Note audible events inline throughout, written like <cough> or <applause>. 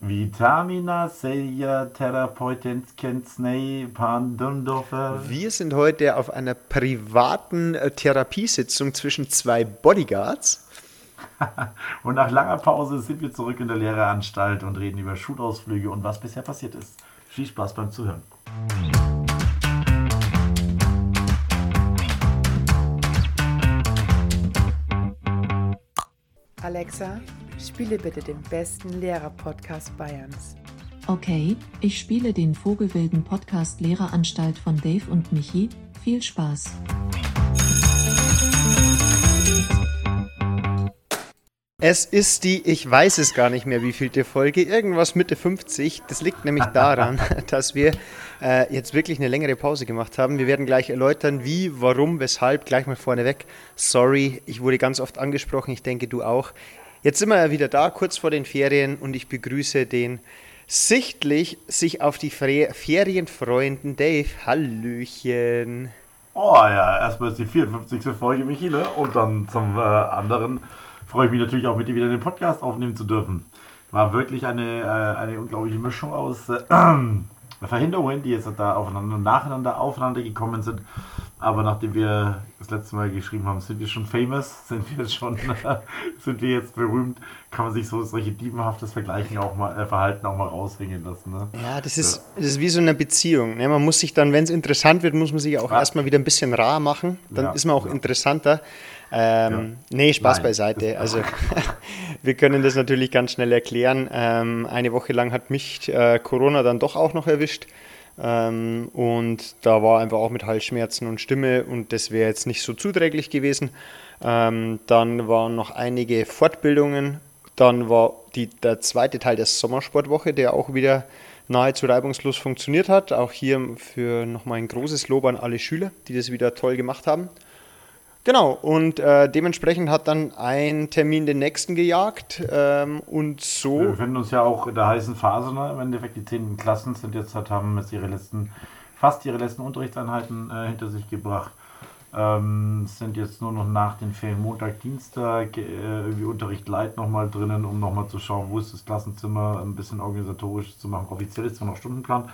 Vitamina Seja Therapeutin Kensnei Pandundorfer. Wir sind heute auf einer privaten äh, Therapiesitzung zwischen zwei Bodyguards. <laughs> und nach langer Pause sind wir zurück in der Lehreranstalt und reden über Schulausflüge und was bisher passiert ist. Viel Spaß beim Zuhören. Alexa, spiele bitte den besten Lehrer-Podcast Bayerns. Okay, ich spiele den Vogelwilden Podcast Lehreranstalt von Dave und Michi. Viel Spaß. Es ist die, ich weiß es gar nicht mehr, wie vielte Folge, irgendwas Mitte 50. Das liegt nämlich daran, <laughs> dass wir äh, jetzt wirklich eine längere Pause gemacht haben. Wir werden gleich erläutern, wie, warum, weshalb, gleich mal vorneweg. Sorry, ich wurde ganz oft angesprochen, ich denke du auch. Jetzt sind wir ja wieder da, kurz vor den Ferien, und ich begrüße den sichtlich sich auf die Ferien freunden Dave. Hallöchen. Oh ja, erstmal ist die 54. Folge, Michele, und dann zum äh, anderen freue ich mich natürlich auch mit dir wieder den Podcast aufnehmen zu dürfen. War wirklich eine, äh, eine unglaubliche Mischung aus äh, <clears throat> Verhinderungen, die jetzt da aufeinander, nacheinander aufeinander gekommen sind. Aber nachdem wir das letzte Mal geschrieben haben, sind wir schon famous, <laughs> sind wir jetzt schon, <laughs> sind wir jetzt berühmt, kann man sich so solche diebenhaftes Vergleichen auch mal, äh, Verhalten auch mal raushängen lassen. Ne? Ja, das ist, ja. das ist wie so eine Beziehung. Ne? Man muss sich dann, wenn es interessant wird, muss man sich auch ja. erstmal wieder ein bisschen rar machen. Dann ja. ist man auch interessanter. Ähm, ja. Nee, Spaß Nein. beiseite. Also <laughs> wir können das natürlich ganz schnell erklären. Ähm, eine Woche lang hat mich äh, Corona dann doch auch noch erwischt. Ähm, und da war einfach auch mit Halsschmerzen und Stimme und das wäre jetzt nicht so zuträglich gewesen. Ähm, dann waren noch einige Fortbildungen. Dann war die, der zweite Teil der Sommersportwoche, der auch wieder nahezu reibungslos funktioniert hat. Auch hier für nochmal ein großes Lob an alle Schüler, die das wieder toll gemacht haben. Genau, und äh, dementsprechend hat dann ein Termin den nächsten gejagt ähm, und so. Wir befinden uns ja auch in der heißen Phase, ne? im Endeffekt die 10. Klassen sind jetzt halt, haben jetzt ihre letzten, fast ihre letzten Unterrichtseinheiten äh, hinter sich gebracht. Ähm, sind jetzt nur noch nach den Ferien Montag, Dienstag äh, irgendwie Unterricht light nochmal drinnen, um nochmal zu schauen, wo ist das Klassenzimmer, ein bisschen organisatorisch zu machen. Offiziell ist zwar noch Stundenplan,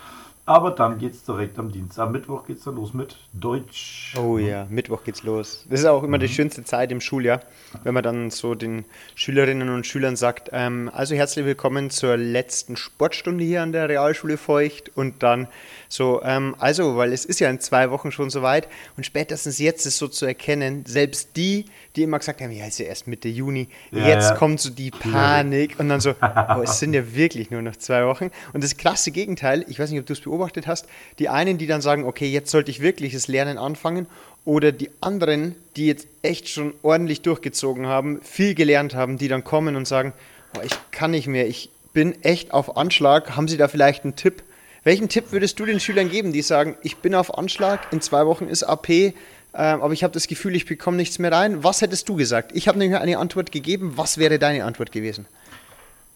aber dann geht es direkt am Dienstag. Am Mittwoch geht es dann los mit Deutsch. Oh ja, Mittwoch geht's los. Das ist auch immer mhm. die schönste Zeit im Schuljahr, wenn man dann so den Schülerinnen und Schülern sagt, ähm, also herzlich willkommen zur letzten Sportstunde hier an der Realschule Feucht und dann so, ähm, also, weil es ist ja in zwei Wochen schon soweit und spätestens jetzt ist so zu erkennen, selbst die, die immer gesagt haben, ja, ist ja erst Mitte Juni, ja, jetzt ja. kommt so die Panik und dann so, <laughs> oh, es sind ja wirklich nur noch zwei Wochen. Und das krasse Gegenteil, ich weiß nicht, ob du es beobachtet hast, die einen, die dann sagen, okay, jetzt sollte ich wirklich das Lernen anfangen oder die anderen, die jetzt echt schon ordentlich durchgezogen haben, viel gelernt haben, die dann kommen und sagen, oh, ich kann nicht mehr, ich bin echt auf Anschlag, haben Sie da vielleicht einen Tipp? Welchen Tipp würdest du den Schülern geben, die sagen, ich bin auf Anschlag, in zwei Wochen ist AP, ähm, aber ich habe das Gefühl, ich bekomme nichts mehr rein? Was hättest du gesagt? Ich habe nämlich eine Antwort gegeben. Was wäre deine Antwort gewesen?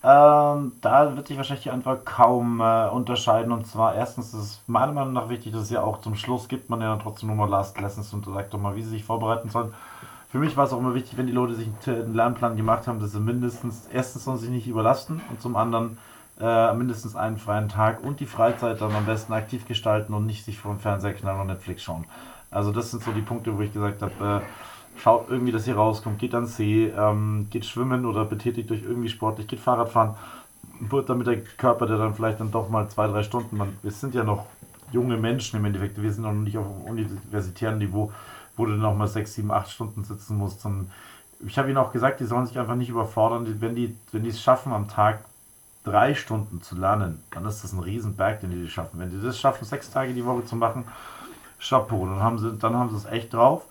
Ähm, da wird sich wahrscheinlich die Antwort kaum äh, unterscheiden. Und zwar erstens ist es meiner Meinung nach wichtig, dass es ja auch zum Schluss gibt man ja dann trotzdem nur mal Last Lessons und sagt doch mal, wie sie sich vorbereiten sollen. Für mich war es auch immer wichtig, wenn die Leute sich einen Lernplan gemacht haben, dass sie mindestens erstens sollen sich nicht überlasten und zum anderen äh, mindestens einen freien Tag und die Freizeit dann am besten aktiv gestalten und nicht sich vor dem Fernseher knallen und Netflix schauen. Also das sind so die Punkte, wo ich gesagt habe, äh, schaut irgendwie, dass ihr rauskommt, geht ans See, ähm, geht schwimmen oder betätigt euch irgendwie sportlich, geht Fahrradfahren, wird damit der Körper, der dann vielleicht dann doch mal zwei, drei Stunden, man, wir sind ja noch junge Menschen im Endeffekt, wir sind noch nicht auf universitären Niveau, wo du noch mal sechs, sieben, acht Stunden sitzen musst. Und ich habe ihnen auch gesagt, die sollen sich einfach nicht überfordern, wenn die, wenn die es schaffen am Tag drei Stunden zu lernen, dann ist das ein Riesenberg, den die schaffen. Wenn die das schaffen, sechs Tage die Woche zu machen, Chapeau, dann haben sie, dann haben sie es echt drauf.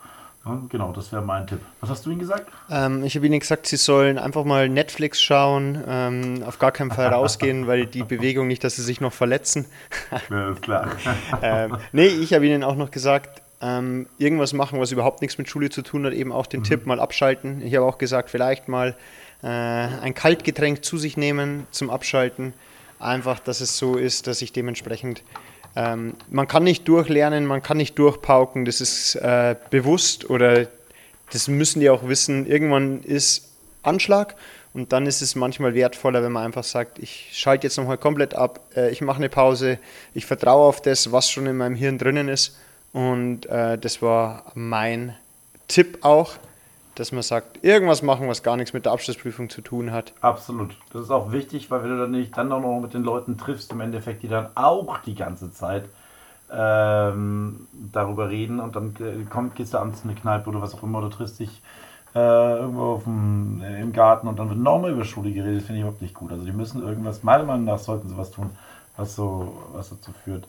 Genau, das wäre mein Tipp. Was hast du ihnen gesagt? Ähm, ich habe ihnen gesagt, sie sollen einfach mal Netflix schauen, ähm, auf gar keinen Fall rausgehen, weil die Bewegung nicht, dass sie sich noch verletzen. ja, ist klar. <laughs> ähm, nee, ich habe ihnen auch noch gesagt, ähm, irgendwas machen, was überhaupt nichts mit Schule zu tun hat, eben auch den mhm. Tipp mal abschalten. Ich habe auch gesagt, vielleicht mal äh, ein Kaltgetränk zu sich nehmen zum Abschalten. Einfach, dass es so ist, dass ich dementsprechend ähm, man kann nicht durchlernen, man kann nicht durchpauken, das ist äh, bewusst oder das müssen die auch wissen. Irgendwann ist Anschlag Und dann ist es manchmal wertvoller, wenn man einfach sagt, ich schalte jetzt nochmal komplett ab, äh, ich mache eine Pause, ich vertraue auf das, was schon in meinem Hirn drinnen ist. Und äh, das war mein Tipp auch, dass man sagt, irgendwas machen, was gar nichts mit der Abschlussprüfung zu tun hat. Absolut. Das ist auch wichtig, weil wenn du dann nicht dann auch noch mit den Leuten triffst, im Endeffekt, die dann auch die ganze Zeit ähm, darüber reden und dann äh, kommt, gehst du abends in eine Kneipe oder was auch immer, du triffst dich äh, irgendwo dem, äh, im Garten und dann wird nochmal über Schule geredet, finde ich überhaupt nicht gut. Also die müssen irgendwas, meiner Meinung nach sollten sie was tun, was so, was dazu führt,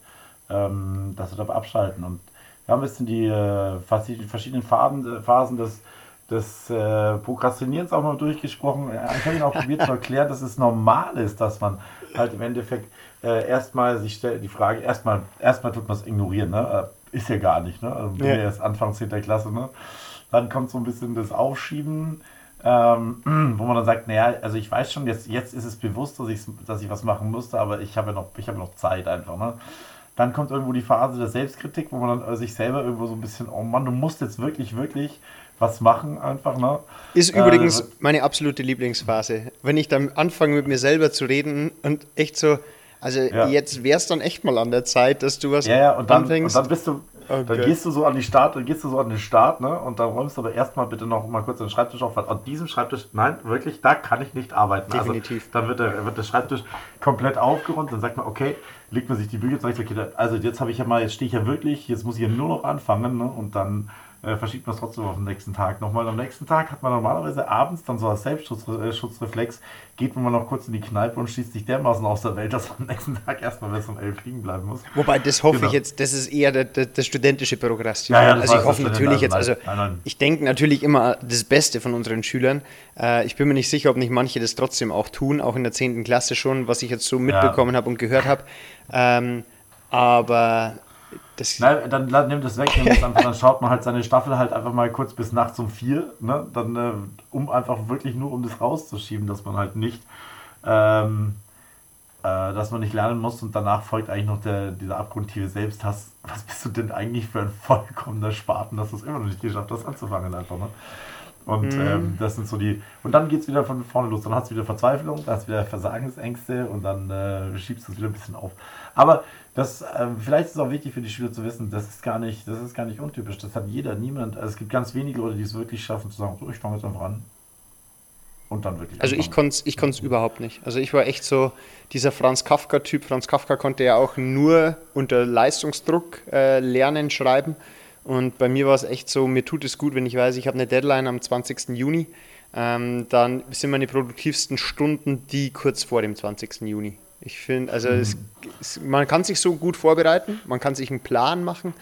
ähm, dass sie da abschalten. Und wir haben ein bisschen die äh, verschiedenen Phasen, äh, Phasen des des äh, Prokrastinierens auch mal durchgesprochen. Ich habe ihn auch probiert zu erklären, dass es normal ist, dass man halt im Endeffekt äh, erstmal sich stellt die Frage, erstmal erstmal tut man es ignorieren, ne? Äh, ist ja gar nicht, ne? Also bin ja. erst Anfang 10. Klasse, ne? Dann kommt so ein bisschen das Aufschieben, ähm, <clears throat> wo man dann sagt, naja, also ich weiß schon, jetzt, jetzt ist es bewusst, dass ich, dass ich was machen musste, aber ich habe ja noch, ich habe noch Zeit einfach, ne? Dann kommt irgendwo die Phase der Selbstkritik, wo man dann sich selber irgendwo so ein bisschen, oh Mann, du musst jetzt wirklich, wirklich was machen einfach. Ne? Ist übrigens äh, meine absolute Lieblingsphase. Wenn ich dann anfange mit mir selber zu reden und echt so, also ja. jetzt wäre es dann echt mal an der Zeit, dass du was ja, ja, und dann, anfängst. Und dann bist du, okay. dann gehst du so an die Start, dann gehst du so an den Start, ne? Und dann räumst du aber erstmal bitte noch mal kurz den Schreibtisch auf, weil an diesem Schreibtisch, nein, wirklich, da kann ich nicht arbeiten. Also Definitiv. Also, dann wird der, wird der Schreibtisch komplett aufgeräumt, dann sagt man, okay, legt man sich die Bücher, sagt, okay, also jetzt habe ich ja mal, jetzt stehe ich ja wirklich, jetzt muss ich ja nur noch anfangen, ne? Und dann äh, verschiebt man es trotzdem auf den nächsten Tag nochmal. Am nächsten Tag hat man normalerweise abends dann so als Selbstschutzreflex, äh, geht man mal noch kurz in die Kneipe und schießt sich dermaßen aus der Welt, dass man am nächsten Tag erstmal bis um elf liegen bleiben muss. Wobei, das hoffe genau. ich jetzt, das ist eher der, der, der studentische Prokrastinieren. Ja, ja, also ich hoffe natürlich jetzt, also nein, nein. ich denke natürlich immer das Beste von unseren Schülern. Äh, ich bin mir nicht sicher, ob nicht manche das trotzdem auch tun, auch in der 10. Klasse schon, was ich jetzt so mitbekommen ja. habe und gehört habe. Ähm, aber das Nein, dann, dann nimmt es weg, einfach, dann schaut man halt seine Staffel halt einfach mal kurz bis nachts um vier, ne? Dann, äh, um einfach wirklich nur um das rauszuschieben, dass man halt nicht, ähm, äh, dass man nicht lernen muss und danach folgt eigentlich noch der, dieser abgrundtiefe Selbsthass. Was bist du denn eigentlich für ein vollkommener Spaten, dass du es immer noch nicht geschafft hast, anzufangen einfach, ne? Und mhm. ähm, das sind so die. Und dann geht es wieder von vorne los. Dann hast du wieder Verzweiflung, dann hast du wieder Versagensängste und dann äh, schiebst du es wieder ein bisschen auf. Aber das, äh, vielleicht ist es auch wichtig für die Schüler zu wissen, das ist gar nicht, das ist gar nicht untypisch. Das hat jeder, niemand. Also es gibt ganz wenige Leute, die es wirklich schaffen, zu sagen, so, ich fange jetzt einfach an. Und dann wirklich. Also ich konnte es ich konnt's überhaupt nicht. Also ich war echt so dieser Franz Kafka-Typ. Franz Kafka konnte ja auch nur unter Leistungsdruck äh, lernen, schreiben. Und bei mir war es echt so, mir tut es gut, wenn ich weiß, ich habe eine Deadline am 20. Juni. Ähm, dann sind meine produktivsten Stunden die kurz vor dem 20. Juni. Ich finde, also mhm. es, es, man kann sich so gut vorbereiten, man kann sich einen Plan machen,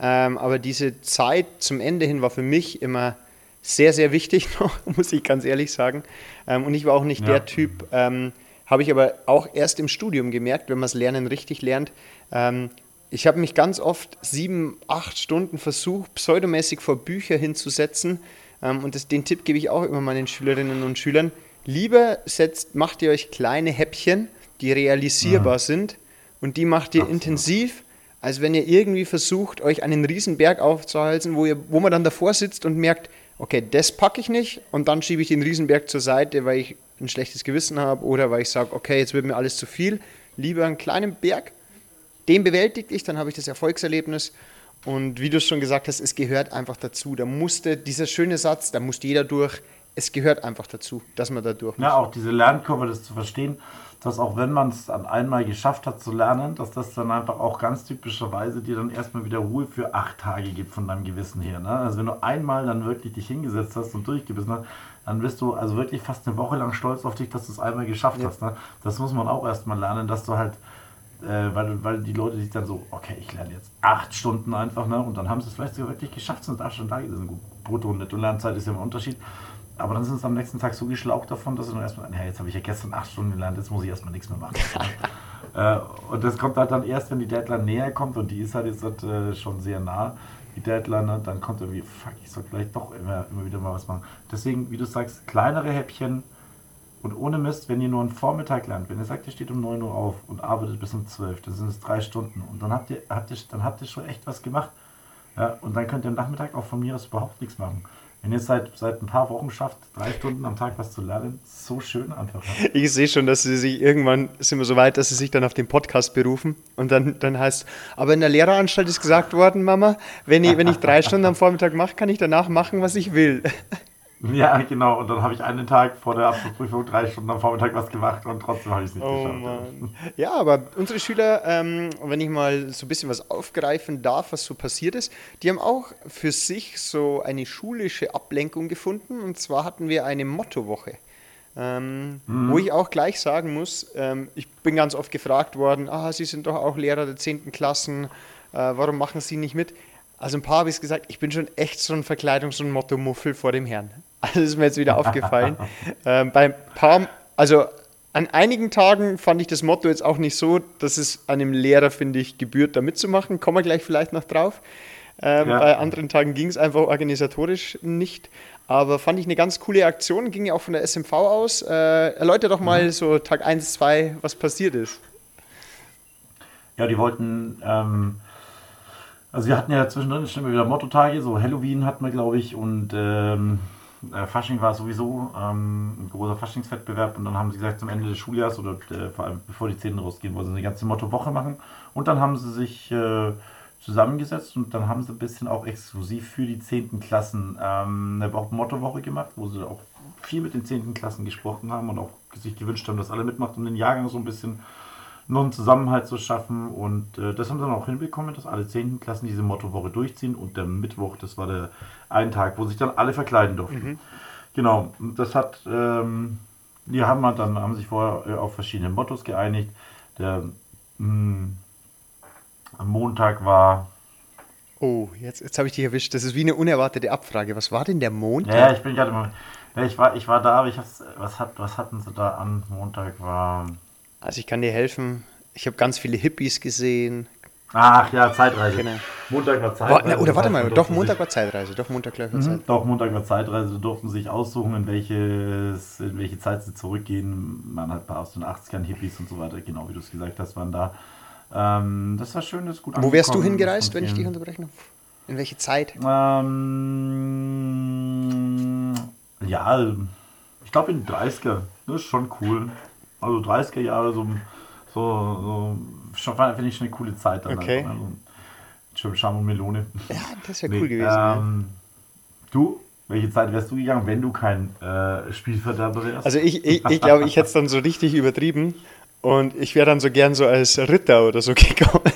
ähm, aber diese Zeit zum Ende hin war für mich immer sehr, sehr wichtig <laughs> noch, muss ich ganz ehrlich sagen. Ähm, und ich war auch nicht ja. der Typ, ähm, habe ich aber auch erst im Studium gemerkt, wenn man das Lernen richtig lernt, ähm, ich habe mich ganz oft sieben, acht Stunden versucht, pseudomäßig vor Bücher hinzusetzen. Ähm, und das, den Tipp gebe ich auch immer meinen Schülerinnen und Schülern. Lieber setzt, macht ihr euch kleine Häppchen, die realisierbar mhm. sind und die macht ihr Absolut. intensiv, als wenn ihr irgendwie versucht, euch einen Riesenberg aufzuhalten, wo, ihr, wo man dann davor sitzt und merkt, okay, das packe ich nicht und dann schiebe ich den Riesenberg zur Seite, weil ich ein schlechtes Gewissen habe oder weil ich sage, okay, jetzt wird mir alles zu viel. Lieber einen kleinen Berg den bewältige ich, dann habe ich das Erfolgserlebnis. Und wie du es schon gesagt hast, es gehört einfach dazu. Da musste dieser schöne Satz, da musste jeder durch. Es gehört einfach dazu, dass man da durch muss. Ja, auch diese Lernkurve, das zu verstehen, dass auch wenn man es dann einmal geschafft hat zu lernen, dass das dann einfach auch ganz typischerweise dir dann erstmal wieder Ruhe für acht Tage gibt von deinem Gewissen her. Ne? Also wenn du einmal dann wirklich dich hingesetzt hast und durchgebissen hast, dann bist du also wirklich fast eine Woche lang stolz auf dich, dass du es einmal geschafft ja. hast. Ne? Das muss man auch erstmal lernen, dass du halt äh, weil, weil die Leute sich dann so, okay, ich lerne jetzt acht Stunden einfach, ne? Und dann haben sie es vielleicht sogar wirklich geschafft, sind acht Stunden da gewesen. Gut, Brutto- und Netto-Lernzeit ist ja immer ein Unterschied. Aber dann sind sie am nächsten Tag so geschlaucht davon, dass sie dann erstmal, hey, jetzt habe ich ja gestern acht Stunden gelernt, jetzt muss ich erstmal nichts mehr machen. <laughs> äh, und das kommt halt dann erst, wenn die Deadline näher kommt und die ist halt jetzt halt, äh, schon sehr nah, die Deadline, ne? dann kommt irgendwie, fuck, ich soll vielleicht doch immer, immer wieder mal was machen. Deswegen, wie du sagst, kleinere Häppchen, und ohne Mist, wenn ihr nur einen Vormittag lernt, wenn ihr sagt, ihr steht um 9 Uhr auf und arbeitet bis um 12, dann sind es drei Stunden. Und dann habt ihr, habt ihr, dann habt ihr schon echt was gemacht. Ja, und dann könnt ihr am Nachmittag auch von mir aus überhaupt nichts machen. Wenn ihr es seit, seit ein paar Wochen schafft, drei Stunden am Tag was zu lernen, so schön einfach. Ich sehe schon, dass sie sich irgendwann sind wir so weit, dass sie sich dann auf den Podcast berufen und dann, dann heißt, aber in der Lehreranstalt ist gesagt worden, Mama, wenn ich, <laughs> wenn ich drei Stunden am Vormittag mache, kann ich danach machen, was ich will. <laughs> Ja, genau. Und dann habe ich einen Tag vor der Abschlussprüfung drei Stunden am Vormittag was gemacht und trotzdem habe ich es nicht Oh geschafft. Mann. Ja, aber unsere Schüler, ähm, wenn ich mal so ein bisschen was aufgreifen darf, was so passiert ist, die haben auch für sich so eine schulische Ablenkung gefunden. Und zwar hatten wir eine Mottowoche. Ähm, Wo ich auch gleich sagen muss, ähm, ich bin ganz oft gefragt worden, ah, Sie sind doch auch Lehrer der 10. Klassen, äh, warum machen Sie nicht mit? Also ein paar habe ich gesagt, ich bin schon echt so ein Verkleidungs- und Motto-Muffel vor dem Herrn. Also ist mir jetzt wieder aufgefallen. <laughs> ähm, bei ein paar, also an einigen Tagen fand ich das Motto jetzt auch nicht so, dass es einem Lehrer, finde ich, gebührt, da mitzumachen. Kommen wir gleich vielleicht noch drauf. Ähm, Ja. Bei anderen Tagen ging es einfach organisatorisch nicht. Aber fand ich eine ganz coole Aktion, ging ja auch von der SMV aus. Äh, erläuter doch mal so Tag 1, 2, was passiert ist. Ja, die wollten, ähm, also wir hatten ja zwischendrin schon wieder Mottotage, so Halloween hatten wir, glaube ich, und ähm, äh, Fasching war sowieso ähm, ein großer Faschingswettbewerb und dann haben sie gesagt, zum Ende des Schuljahres oder äh, vor allem bevor die Zähne rausgehen, wollen sie eine ganze Mottowoche machen und dann haben sie sich äh, zusammengesetzt und dann haben sie ein bisschen auch exklusiv für die 10. Klassen ähm, eine Wo- Mottowoche gemacht, wo sie auch viel mit den 10. Klassen gesprochen haben und auch sich gewünscht haben, dass alle mitmachen, um den Jahrgang so ein bisschen noch einen Zusammenhalt zu schaffen. Und äh, das haben sie dann auch hinbekommen, dass alle 10. Klassen diese Mottowoche durchziehen. Und der Mittwoch, das war der ein Tag, wo sich dann alle verkleiden durften. Genau, und das hat, ähm, die haben halt dann haben sich vorher äh, auf verschiedene Mottos geeinigt. Der mh, am Montag war, Oh, jetzt, jetzt habe ich dich erwischt. Das ist wie eine unerwartete Abfrage. Was war denn der Montag? ja, ich bin gerade ja, ich war, ich war da, aber ich hab's, was, hat, was hatten sie da an? Montag war, Also ich kann dir helfen. Ich habe ganz viele Hippies gesehen. ach ja, Zeitreise. Genau. Montag war War, Zeitreise. na, oder warte mal, doch Montag sich- war Zeitreise. Doch Montag war Mhm, Zeit. Doch, Montag war Zeitreise, da durften sich aussuchen, in, welches, in welche Zeit sie zurückgehen. Man hat paar aus den 80ern, Hippies und so weiter, genau wie du es gesagt hast, waren da. Ähm, das war schön, das ist gut Wo wärst du hingereist, wenn ich dich unterbrechen darf? In welche Zeit? Ähm, ja, ich glaube in den 30er, das ist schon cool. Also 30er Jahre, so, so, so schon finde ich schon eine coole Zeit dann. Okay. Einfach, ne? so, Scham und Melone. Ja, das wäre Nee, cool gewesen. Ähm, Du, welche Zeit wärst du gegangen, wenn du kein äh, Spielverderber wärst? Also ich, ich, ich glaube, ich hätte es dann so richtig übertrieben und ich wäre dann so gern so als Ritter oder so <laughs> gekommen.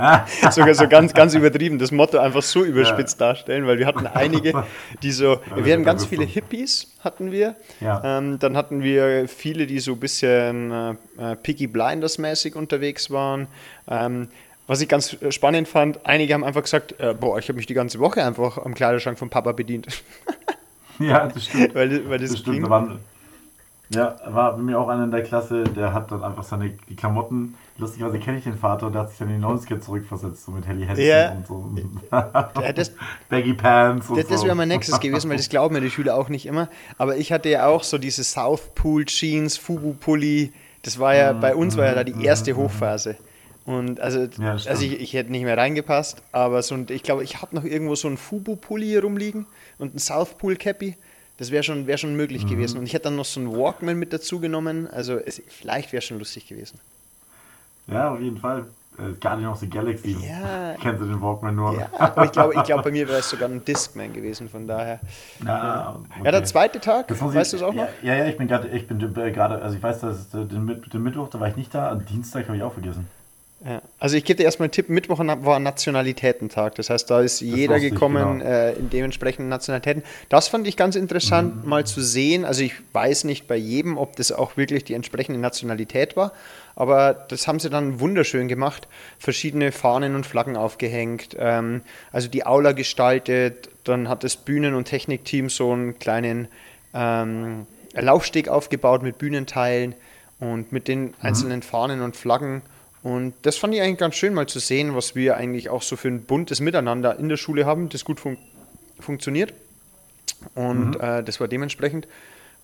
<laughs> Sogar so ganz, ganz übertrieben, das Motto einfach so überspitzt darstellen, weil wir hatten einige, die so, <laughs> wir hatten ganz viele Hippies, hatten wir. Ja. Ähm, dann hatten wir viele, die so ein bisschen äh, äh, Picky Blinders mäßig unterwegs waren. Ähm, was ich ganz äh, spannend fand, einige haben einfach gesagt, äh, boah, ich habe mich die ganze Woche einfach am Kleiderschrank vom Papa bedient. <laughs> ja, das stimmt. weil, weil das, Das stimmt. ging. Da waren, ja, war bei mir auch einer in der Klasse, der hat dann einfach seine die Klamotten, lustigerweise kenne ich den Vater, der hat sich dann in die 90er zurückversetzt, so mit Helly Hansen Ja. und so. Ja, das, <laughs> Baggy Pants und Das, das so. wäre mein nächstes gewesen, weil das glauben mir die Schüler auch nicht immer. Aber ich hatte ja auch so diese South Pool Jeans, Fubu Pulli. Das war ja, bei uns war ja da die erste Hochphase. Und also, Ja, das also ich, ich hätte nicht mehr reingepasst, aber so ein, ich glaube, ich habe noch irgendwo so einen Fubu-Pulli hier rumliegen und einen South Pool Cappy. Das wäre schon, wär schon möglich Mhm. gewesen. Und ich hätte dann noch so einen Walkman mit dazu genommen. Also es, vielleicht wäre schon lustig gewesen. Ja, auf jeden Fall. Äh, Guardian of the Galaxy. Ja. <laughs> Kennst du den Walkman nur? Ja, aber ich glaube, ich glaub, bei mir wäre es sogar ein Discman gewesen, von daher. Ja, Ja, der okay. zweite Tag, weißt du es auch noch? Ja, ja, ich bin gerade, ich bin äh, gerade, also ich weiß, dass äh, den, den Mittwoch, da war ich nicht da, am Dienstag habe ich auch vergessen. Ja. Also ich gebe dir erstmal einen Tipp, Mittwoch war Nationalitätentag. Das heißt, da ist jeder wusste ich, gekommen genau. äh, in dementsprechenden Nationalitäten. Das fand ich ganz interessant, Mhm. mal zu sehen. Also ich weiß nicht bei jedem, ob das auch wirklich die entsprechende Nationalität war, aber das haben sie dann wunderschön gemacht. Verschiedene Fahnen und Flaggen aufgehängt, ähm, also die Aula gestaltet, dann hat das Bühnen- und Technikteam so einen kleinen ähm, Laufsteg aufgebaut mit Bühnenteilen und mit den einzelnen Fahnen und Flaggen. Und das fand ich eigentlich ganz schön mal zu sehen, was wir eigentlich auch so für ein buntes Miteinander in der Schule haben, das gut fun funktioniert. Und äh, das war dementsprechend.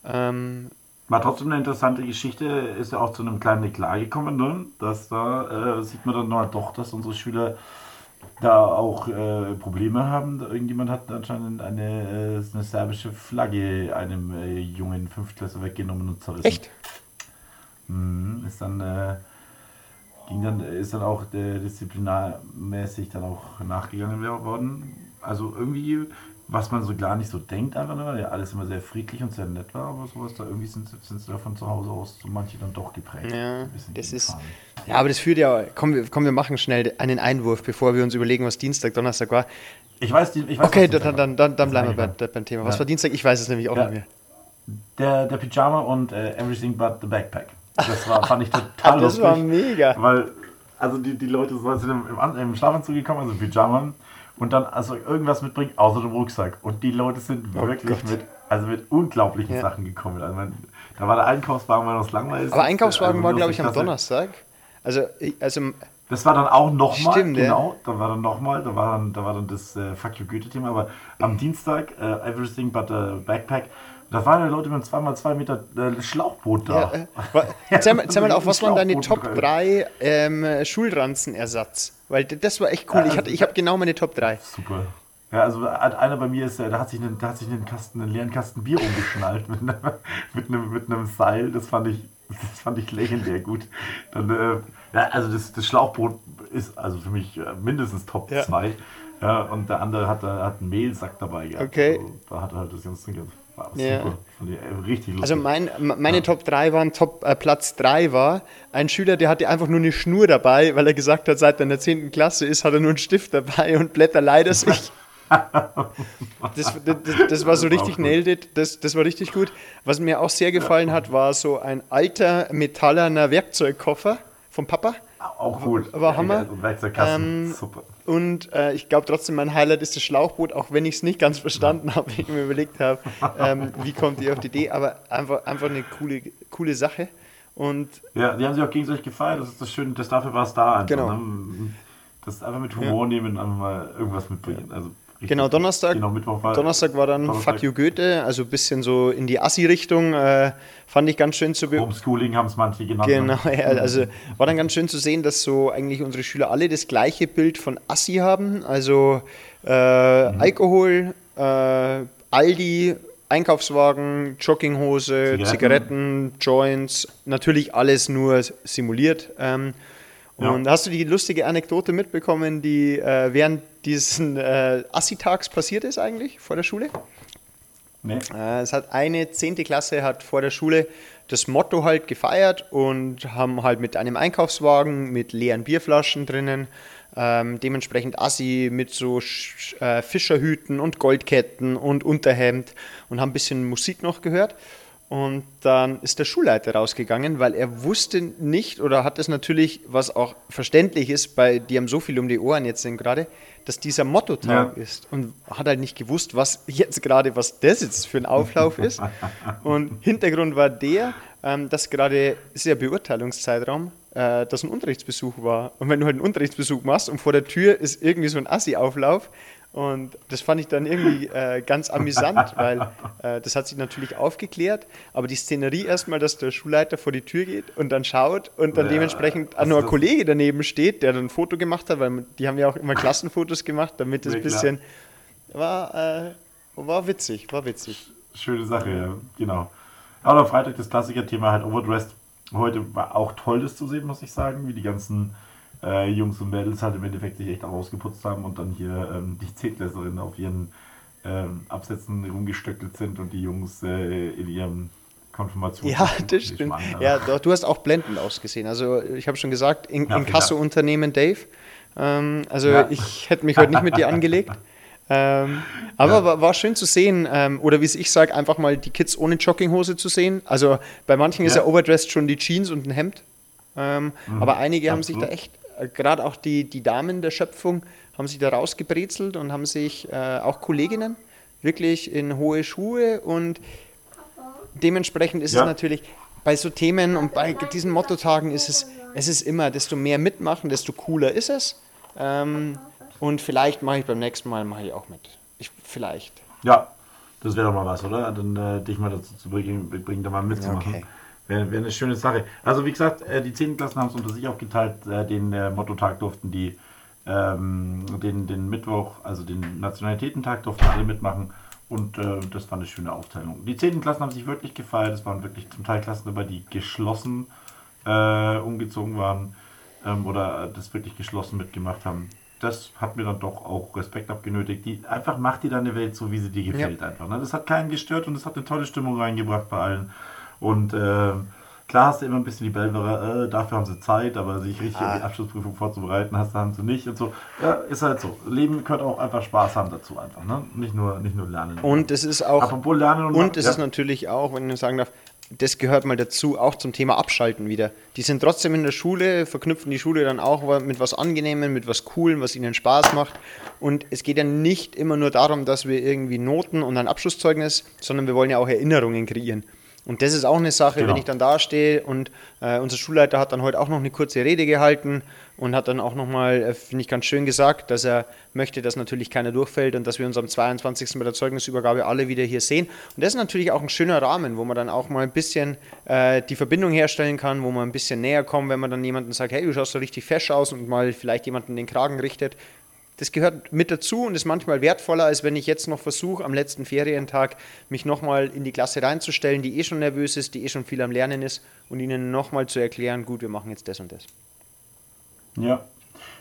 Ähm, War trotzdem eine interessante Geschichte, ist ja auch zu einem kleinen Eklat gekommen, ne? dass da äh, sieht man dann mal doch, dass unsere Schüler da auch äh, Probleme haben. Irgendjemand hat anscheinend eine, äh, eine serbische Flagge einem äh, jungen Fünftklässler weggenommen und zerrissen. Echt? Mhm, ist dann, äh, ging dann, ist dann auch äh, disziplinarmäßig dann auch nachgegangen worden. Also irgendwie, was man so gar nicht so denkt, einfach nur, weil ja alles immer sehr friedlich und sehr nett war, aber sowas da irgendwie sind, sind sie da von zu Hause aus so manche dann doch geprägt. Ja, das ist. Ja, aber das führt ja. Komm wir, komm, wir machen schnell einen Einwurf, bevor wir uns überlegen, was Dienstag, Donnerstag war. Ich weiß, die, ich weiß Okay, dann, dann, dann, dann bleiben wir bei, beim Thema. Was Ja. war Dienstag? Ich weiß es nämlich auch Ja. nicht mehr. Der, der Pyjama und äh, Everything But the Backpack. Das war, fand ich total <laughs> Das lustig. war mega. Weil, also die, die Leute sind im, im, An- im Schlafanzug gekommen, also Pyjama, und dann also irgendwas mitbringen, außer dem Rucksack. Und die Leute sind wirklich Oh Gott. mit, also mit unglaublichen Ja. Sachen gekommen. Also man, da war der Einkaufswagen, weil das langweilig ist. Aber Einkaufswagen Also war, glaube ich, am. Donnerstag. Also, also Das war dann auch nochmal, Stimmt, ja. genau, da war dann nochmal, da war dann, da war dann das äh, Fuck you Goethe-Thema, aber am Dienstag, äh, Everything but a Backpack, da waren ja Leute mit einem 2x2 Meter äh, Schlauchboot da. Ja, äh, <laughs> Erzähl mal, erzähl mal Also auf, was waren deine Top drin. 3 ähm, Schulranzenersatz? Weil das war echt cool. Ich, hatte, ich habe genau meine Top 3. Super. Ja, also einer bei mir ist, äh, da hat sich einen, da hat sich einen Kasten, einen leeren Kasten Bier umgeschnallt <laughs> mit, einem- mit, einem, mit einem Seil. Das fand ich, das fand ich legendär gut. Dann, äh, ja, also das, das Schlauchboot ist also für mich äh, mindestens Top Ja. 2. Ja, und der andere hat, äh, hat einen Mehlsack dabei gehabt. Okay. Also, da hat er halt das ganze Ding. War Ja. super. Äh, richtig lustig. Also mein, meine Top 3 waren, Top, äh, Platz 3 war ein Schüler, der hatte einfach nur eine Schnur dabei, weil er gesagt hat, seit er in der 10. Klasse ist, hat er nur einen Stift dabei und blätter leider sich. <laughs> Das, das, das war so richtig nailed it. Das, das war richtig gut. Was mir auch sehr gefallen hat, war so ein alter metallerner Werkzeugkoffer vom Papa. Auch gut. war Hammer. Ähm, super. Und äh, ich glaube trotzdem, mein Highlight ist das Schlauchboot, auch wenn ich es nicht ganz verstanden habe, wenn <laughs> ich mir überlegt habe, ähm, wie kommt ihr auf die Idee. Aber einfach, einfach eine coole, coole Sache. Und Ja, die haben sich auch gegenseitig gefeiert. Das ist das Schöne, das dafür war es da. Einfach, Genau. Ne? Das einfach mit Humor nehmen und einfach mal irgendwas mitbringen. Also richtig Genau. Donnerstag- Genau, Mittwoch war, Donnerstag war dann Donnerstag. Fuck You Goethe, also ein bisschen so in die Assi-Richtung. Äh, fand ich ganz schön zu beobachten. Homeschooling haben es manche genannt. Genau, ne? ja, also war dann ganz schön zu sehen, dass so eigentlich unsere Schüler alle das gleiche Bild von Assi haben. Also äh, Alkohol, äh, Aldi, Einkaufswagen, Jogginghose, Zigaretten. Zigaretten, Joints, natürlich alles nur simuliert. Ähm, Ja. Und hast du die lustige Anekdote mitbekommen, die äh, während diesen äh, Assi-Tags passiert ist eigentlich vor der Schule? Nee. Äh, Es hat eine zehnte Klasse hat vor der Schule das Motto halt gefeiert und haben halt mit einem Einkaufswagen mit leeren Bierflaschen drinnen, ähm, dementsprechend Assi mit so Sch äh, Fischerhüten und Goldketten und Unterhemd und haben ein bisschen Musik noch gehört. Und dann ist der Schulleiter rausgegangen, weil er wusste nicht oder hat es natürlich, was auch verständlich ist, bei die haben so viel um die Ohren jetzt sind gerade, dass dieser Mottotag Ja. ist und hat halt nicht gewusst, was jetzt gerade, was das jetzt für ein Auflauf ist. Und Hintergrund war der, ähm, dass gerade ist ja Beurteilungszeitraum, äh, dass ein Unterrichtsbesuch war. Und wenn du halt einen Unterrichtsbesuch machst und vor der Tür ist irgendwie so ein Assi-Auflauf, und das fand ich dann irgendwie äh, ganz amüsant, weil äh, das hat sich natürlich aufgeklärt, aber die Szenerie erstmal, dass der Schulleiter vor die Tür geht und dann schaut und dann Ja, dementsprechend auch noch ein Kollege daneben steht, der dann ein Foto gemacht hat, weil die haben ja auch immer <laughs> Klassenfotos gemacht, damit es ein bisschen war, äh, war witzig, war witzig. Schöne Sache, ja. Genau. Aber am Freitag das Klassiker-Thema halt Overdressed. Heute war auch toll, das zu sehen, muss ich sagen, wie die ganzen äh, Jungs und Mädels halt im Endeffekt sich echt auch ausgeputzt haben und dann hier ähm, die Zehntklässlerinnen auf ihren ähm, Absätzen rumgestöckelt sind und die Jungs äh, in ihrem Konfirmation. Ja, das stimmt. Ja, doch, du hast auch blendend ausgesehen. Also ich habe schon gesagt, in, Ja, in Kasso-Unternehmen Dave. Ähm, also Ja. ich hätte mich heute nicht mit dir angelegt. <laughs> Ähm, aber Ja. war, war schön zu sehen, ähm, oder wie es ich sage, einfach mal die Kids ohne Jogginghose zu sehen. Also bei manchen ist Ja. ja overdressed schon die Jeans und ein Hemd. Ähm, aber einige haben sich da absolut. echt, gerade auch die, die Damen der Schöpfung, haben sich da rausgebrezelt und haben sich äh, auch Kolleginnen wirklich in hohe Schuhe und dementsprechend ist Ja. es natürlich bei so Themen und bei diesen Mottotagen ist es, es ist immer, desto mehr mitmachen, desto cooler ist es. Ähm, und vielleicht mache ich beim nächsten Mal mache ich auch mit. Ich, vielleicht. Ja, das wäre doch mal was, oder? Dann äh, dich mal dazu zu bringen, bringen da mal mitzumachen. Okay. Wäre wär eine schöne Sache. Also wie gesagt, äh, die 10. Klassen haben es unter sich aufgeteilt. Äh, den äh, Mottotag durften die ähm, den, den Mittwoch, also den Nationalitätentag, durften alle mitmachen. Und äh, das war eine schöne Aufteilung. Die 10. Klassen haben sich wirklich gefeiert. Es waren wirklich zum Teil Klassen dabei, die geschlossen äh, umgezogen waren ähm, oder das wirklich geschlossen mitgemacht haben. Das hat mir dann doch auch Respekt abgenötigt. Die, einfach macht dir deine Welt so, wie sie dir gefällt. Ja. Einfach, ne? Das hat keinen gestört und es hat eine tolle Stimmung reingebracht bei allen. Und äh, klar hast du immer ein bisschen die Belverer, äh, dafür haben sie Zeit, aber sich richtig ah. auf die. Abschlussprüfung vorzubereiten, hast, haben sie nicht und so. Ja, ist halt so. Leben gehört auch einfach Spaß haben dazu einfach, ne? Nicht nur, nicht nur lernen. Und es ist auch. Apropos lernen und, und es ja. ist natürlich auch, wenn ich sagen darf, das gehört mal dazu, auch zum Thema Abschalten wieder. Die sind trotzdem in der Schule, verknüpfen die Schule dann auch mit was Angenehmem, mit was Coolem, was ihnen Spaß macht. Und es geht ja nicht immer nur darum, dass wir irgendwie Noten und ein Abschlusszeugnis, sondern wir wollen ja auch Erinnerungen kreieren. Und das ist auch eine Sache, genau. wenn ich dann da stehe und äh, unser Schulleiter hat dann heute auch noch eine kurze Rede gehalten und hat dann auch nochmal, äh, finde ich, ganz schön gesagt, dass er möchte, dass natürlich keiner durchfällt und dass wir uns am 22. bei der Zeugnisübergabe alle wieder hier sehen. Und das ist natürlich auch ein schöner Rahmen, wo man dann auch mal ein bisschen äh, die Verbindung herstellen kann, wo man ein bisschen näher kommt, wenn man dann jemanden sagt, hey, du schaust so richtig fesch aus und mal vielleicht jemanden den Kragen richtet das gehört mit dazu und ist manchmal wertvoller, als wenn ich jetzt noch versuche, am letzten Ferientag mich nochmal in die Klasse reinzustellen, die eh schon nervös ist, die eh schon viel am Lernen ist und ihnen nochmal zu erklären, gut, wir machen jetzt das und das. Ja.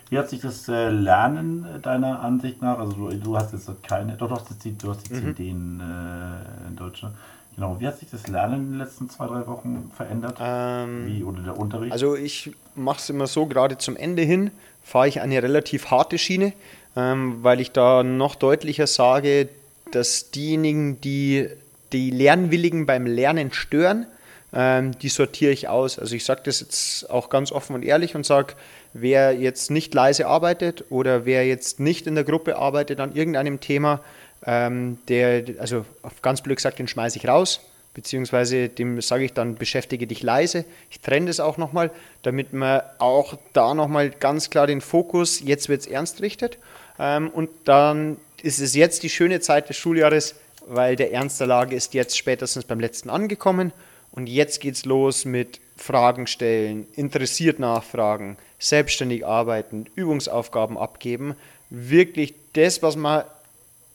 Wie hat sich das äh, Lernen deiner Ansicht nach, also du, du, hast jetzt keine, doch, du hast jetzt die, du hast die mhm. CDen äh, in Deutschland. Genau, wie hat sich das Lernen in den letzten zwei, drei Wochen verändert? Ähm, wie oder der Unterricht? Also ich mache es immer so, gerade zum Ende hin fahre ich eine relativ harte Schiene, ähm, weil ich da noch deutlicher sage, dass diejenigen, die die Lernwilligen beim Lernen stören, ähm, die sortiere ich aus. Also ich sage das jetzt auch ganz offen und ehrlich und sage, wer jetzt nicht leise arbeitet oder wer jetzt nicht in der Gruppe arbeitet an irgendeinem Thema, ähm, der, also auf ganz blöd gesagt, den schmeiße ich raus, beziehungsweise dem sage ich dann, beschäftige dich leise. Ich trenne das auch nochmal, damit man auch da nochmal ganz klar den Fokus, jetzt wird es ernst richtet. Ähm, und dann ist es jetzt die schöne Zeit des Schuljahres, weil der Ernst der Lage ist jetzt spätestens beim letzten angekommen. Und jetzt geht es los mit Fragen stellen, interessiert nachfragen, selbstständig arbeiten, Übungsaufgaben abgeben. Wirklich das, was man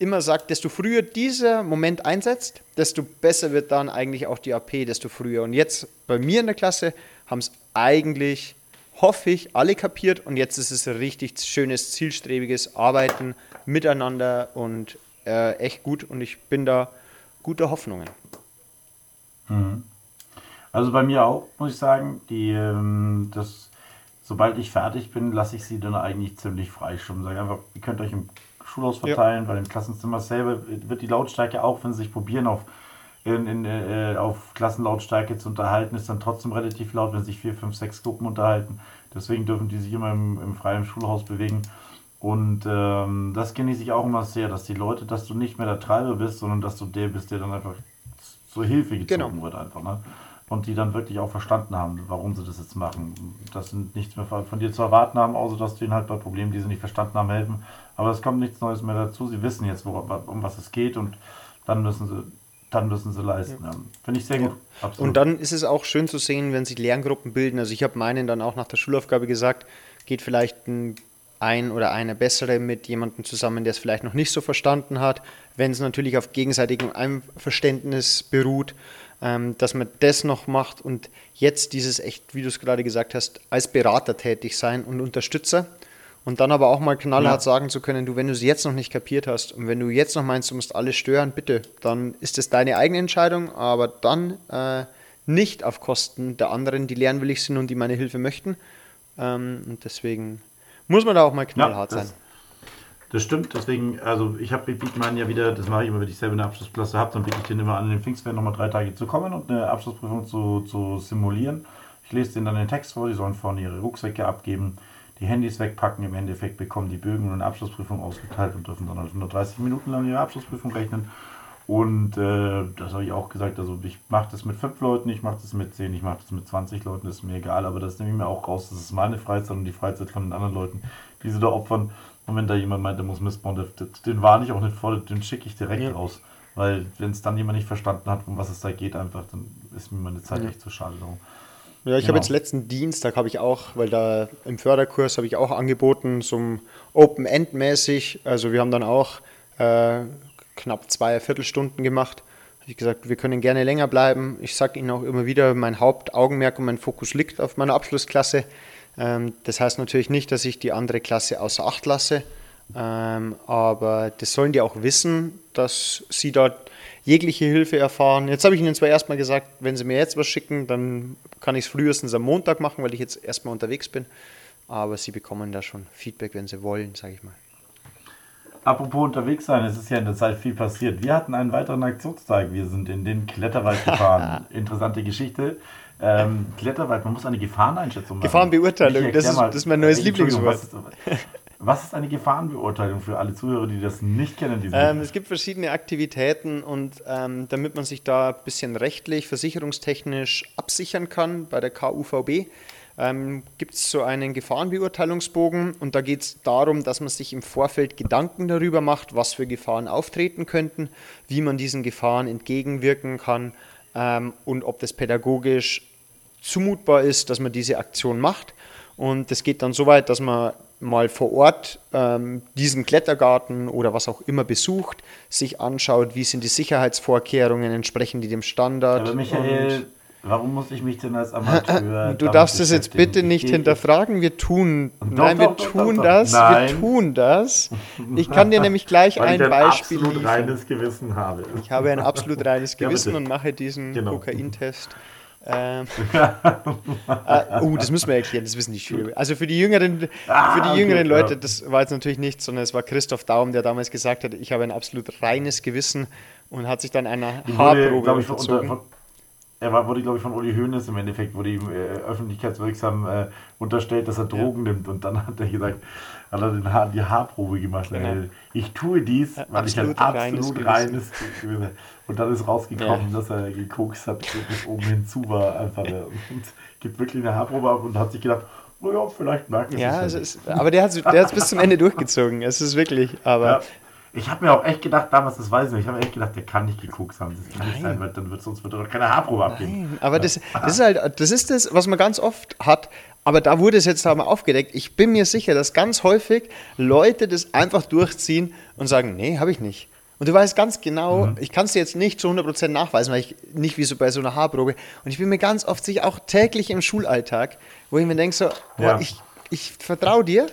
immer sagt, desto früher dieser Moment einsetzt, desto besser wird dann eigentlich auch die AP, desto früher. Und jetzt bei mir in der Klasse haben es eigentlich, hoffe ich, alle kapiert und jetzt ist es richtig schönes, zielstrebiges Arbeiten miteinander und äh, echt gut und ich bin da guter Hoffnungen. Mhm. Also bei mir auch, muss ich sagen, die, ähm, das, sobald ich fertig bin, lasse ich sie dann eigentlich ziemlich frei schon. Sage einfach, ihr könnt euch im Schulhaus verteilen, ja. weil im Klassenzimmer selber wird die Lautstärke auch, wenn sie sich probieren, auf, in, in, äh, auf Klassenlautstärke zu unterhalten, ist dann trotzdem relativ laut, wenn sich vier, fünf, sechs Gruppen unterhalten. Deswegen dürfen die sich immer im, im freien Schulhaus bewegen. Und ähm, das genieße ich auch immer sehr, dass die Leute, dass du nicht mehr der Treiber bist, sondern dass du der bist, der dann einfach zur Hilfe gezogen genau. wird einfach. Ne? Und die dann wirklich auch verstanden haben, warum sie das jetzt machen. Dass sie nichts mehr von dir zu erwarten haben, außer dass du ihnen halt bei Problemen, die sie nicht verstanden haben, helfen. Aber es kommt nichts Neues mehr dazu. Sie wissen jetzt, worum, um was es geht und dann müssen sie dann müssen sie leisten. Ja. Finde ich sehr gut. Ja. Und dann ist es auch schön zu sehen, wenn sich Lerngruppen bilden. Also ich habe meinen dann auch nach der Schulaufgabe gesagt, geht vielleicht ein, ein oder eine bessere mit jemandem zusammen, der es vielleicht noch nicht so verstanden hat. Wenn es natürlich auf gegenseitigem Einverständnis beruht, ähm, dass man das noch macht und jetzt dieses echt, wie du es gerade gesagt hast, als Berater tätig sein und Unterstützer. Und dann aber auch mal knallhart ja. sagen zu können, du, wenn du es jetzt noch nicht kapiert hast und wenn du jetzt noch meinst, du musst alles stören, bitte, dann ist es deine eigene Entscheidung, aber dann äh, nicht auf Kosten der anderen, die lernwillig sind und die meine Hilfe möchten. Ähm, und deswegen muss man da auch mal knallhart ja, das, sein. Das stimmt, deswegen, also ich habe biete meinen ja wieder, das mache ich immer, wenn ich selber eine Abschlussklasse habe, dann biete ich den immer an, in den Pfingstferien nochmal drei Tage zu kommen und eine Abschlussprüfung zu, zu simulieren. Ich lese denen dann den Text vor, die sollen vorne ihre Rucksäcke abgeben die Handys wegpacken. Im Endeffekt bekommen die Bögen und eine Abschlussprüfung ausgeteilt und dürfen dann 130 halt Minuten lang ihre Abschlussprüfung rechnen. Und äh, das habe ich auch gesagt, also ich mache das mit fünf Leuten, ich mache das mit zehn, ich mache das mit 20 Leuten, das ist mir egal, aber das nehme ich mir auch raus. Das ist meine Freizeit und die Freizeit von den anderen Leuten, die sie da opfern. Und wenn da jemand meint, der muss missbauen, den warne ich auch nicht vor, den schicke ich direkt ja. raus. Weil wenn es dann jemand nicht verstanden hat, um was es da geht, einfach, dann ist mir meine Zeit ja. echt zu schade darum. Ja, ich Genau. habe jetzt letzten Dienstag habe ich auch, weil da im Förderkurs habe ich auch angeboten, so ein Open-End-mäßig. Also wir haben dann auch äh, knapp zwei Viertelstunden gemacht. Habe ich gesagt, wir können gerne länger bleiben. Ich sage Ihnen auch immer wieder, mein Hauptaugenmerk und mein Fokus liegt auf meiner Abschlussklasse. Ähm, das heißt natürlich nicht, dass ich die andere Klasse außer Acht lasse. Ähm, aber das sollen die auch wissen, dass sie dort jegliche Hilfe erfahren. Jetzt habe ich ihnen zwar erstmal gesagt, wenn sie mir jetzt was schicken, dann kann ich es frühestens am Montag machen, weil ich jetzt erstmal unterwegs bin. Aber sie bekommen da schon Feedback, wenn sie wollen, sage ich mal. Apropos unterwegs sein, es ist ja in der Zeit viel passiert. Wir hatten einen weiteren Aktionstag. Wir sind in den Kletterwald gefahren. <laughs> Interessante Geschichte. Ähm, Kletterwald, man muss eine Gefahreneinschätzung machen. Gefahrenbeurteilung, das ist- das ist mein neues äh, Lieblingswort. Ist, was ist eine Gefahrenbeurteilung für alle Zuhörer, die das nicht kennen? Ähm, es gibt verschiedene Aktivitäten und ähm, damit man sich da ein bisschen rechtlich, versicherungstechnisch absichern kann bei der KUVB, ähm, gibt es so einen Gefahrenbeurteilungsbogen und da geht es darum, dass man sich im Vorfeld Gedanken darüber macht, was für Gefahren auftreten könnten, wie man diesen Gefahren entgegenwirken kann ähm, und ob das pädagogisch zumutbar ist, dass man diese Aktion macht. Und es geht dann so weit, dass man mal vor Ort ähm, diesen Klettergarten oder was auch immer besucht, sich anschaut, wie sind die Sicherheitsvorkehrungen, entsprechen die dem Standard. Aber Michael, warum muss ich mich denn als Amateur. <laughs> Du darfst es jetzt bitte nicht Ich- hinterfragen. Wir tun, Doch, nein, wir doch, doch, tun das. Nein. Wir tun das. <laughs> Ich kann dir nämlich gleich Weil ich ein ein Beispiel absolut liefern. reines Gewissen habe. Ich habe ein absolut reines <laughs> Ja, Gewissen bitte. und mache diesen Genau. Kokaintest. Ähm, <laughs> äh, oh, das müssen wir erklären, das wissen die Schüler. Also für die jüngeren, Ah, für die okay, jüngeren Leute, ja. das war jetzt natürlich nicht, sondern es war Christoph Daum, der damals gesagt hat, ich habe ein absolut reines Gewissen und hat sich dann einer wurde, Haarprobe ich, unter, unterzogen. von, er war, wurde, glaube ich, von Uli Hoeneß im Endeffekt, wurde ihm äh, öffentlichkeitswirksam äh, unterstellt, dass er Drogen nimmt. Und dann hat er gesagt, hat er den Haar, die Haarprobe gemacht. Genau. Äh, Ich tue dies, weil ich ein absolut absolut reines Gewissen habe. Und dann ist rausgekommen, Ja. dass er gekokst hat, bis oben hinzu war. Einfach, und gibt wirklich eine Haarprobe ab und hat sich gedacht, oh ja, vielleicht merkt es Ja, ja nicht. es, aber der hat es bis zum Ende durchgezogen. Es ist wirklich, aber Ja. Ich habe mir auch echt gedacht, damals, das weiß ich nicht, ich habe echt gedacht, der kann nicht gekokst haben. Das kann nicht Nein. sein, weil dann wird sonst wird er doch keine Haarprobe abgeben. Nein, aber das, das ist halt, das ist das, was man ganz oft hat. Aber da wurde es jetzt einmal aufgedeckt. Ich bin mir sicher, dass ganz häufig Leute das einfach durchziehen und sagen, nee, habe ich nicht. Und du weißt ganz genau, Mhm. ich kann es dir jetzt nicht zu 100% nachweisen, weil ich nicht wie so bei so einer Haarprobe. Und ich bin mir ganz oft sicher, auch täglich im Schulalltag, wo ich mir denke, so, boah, Ja. ich, ich vertraue dir,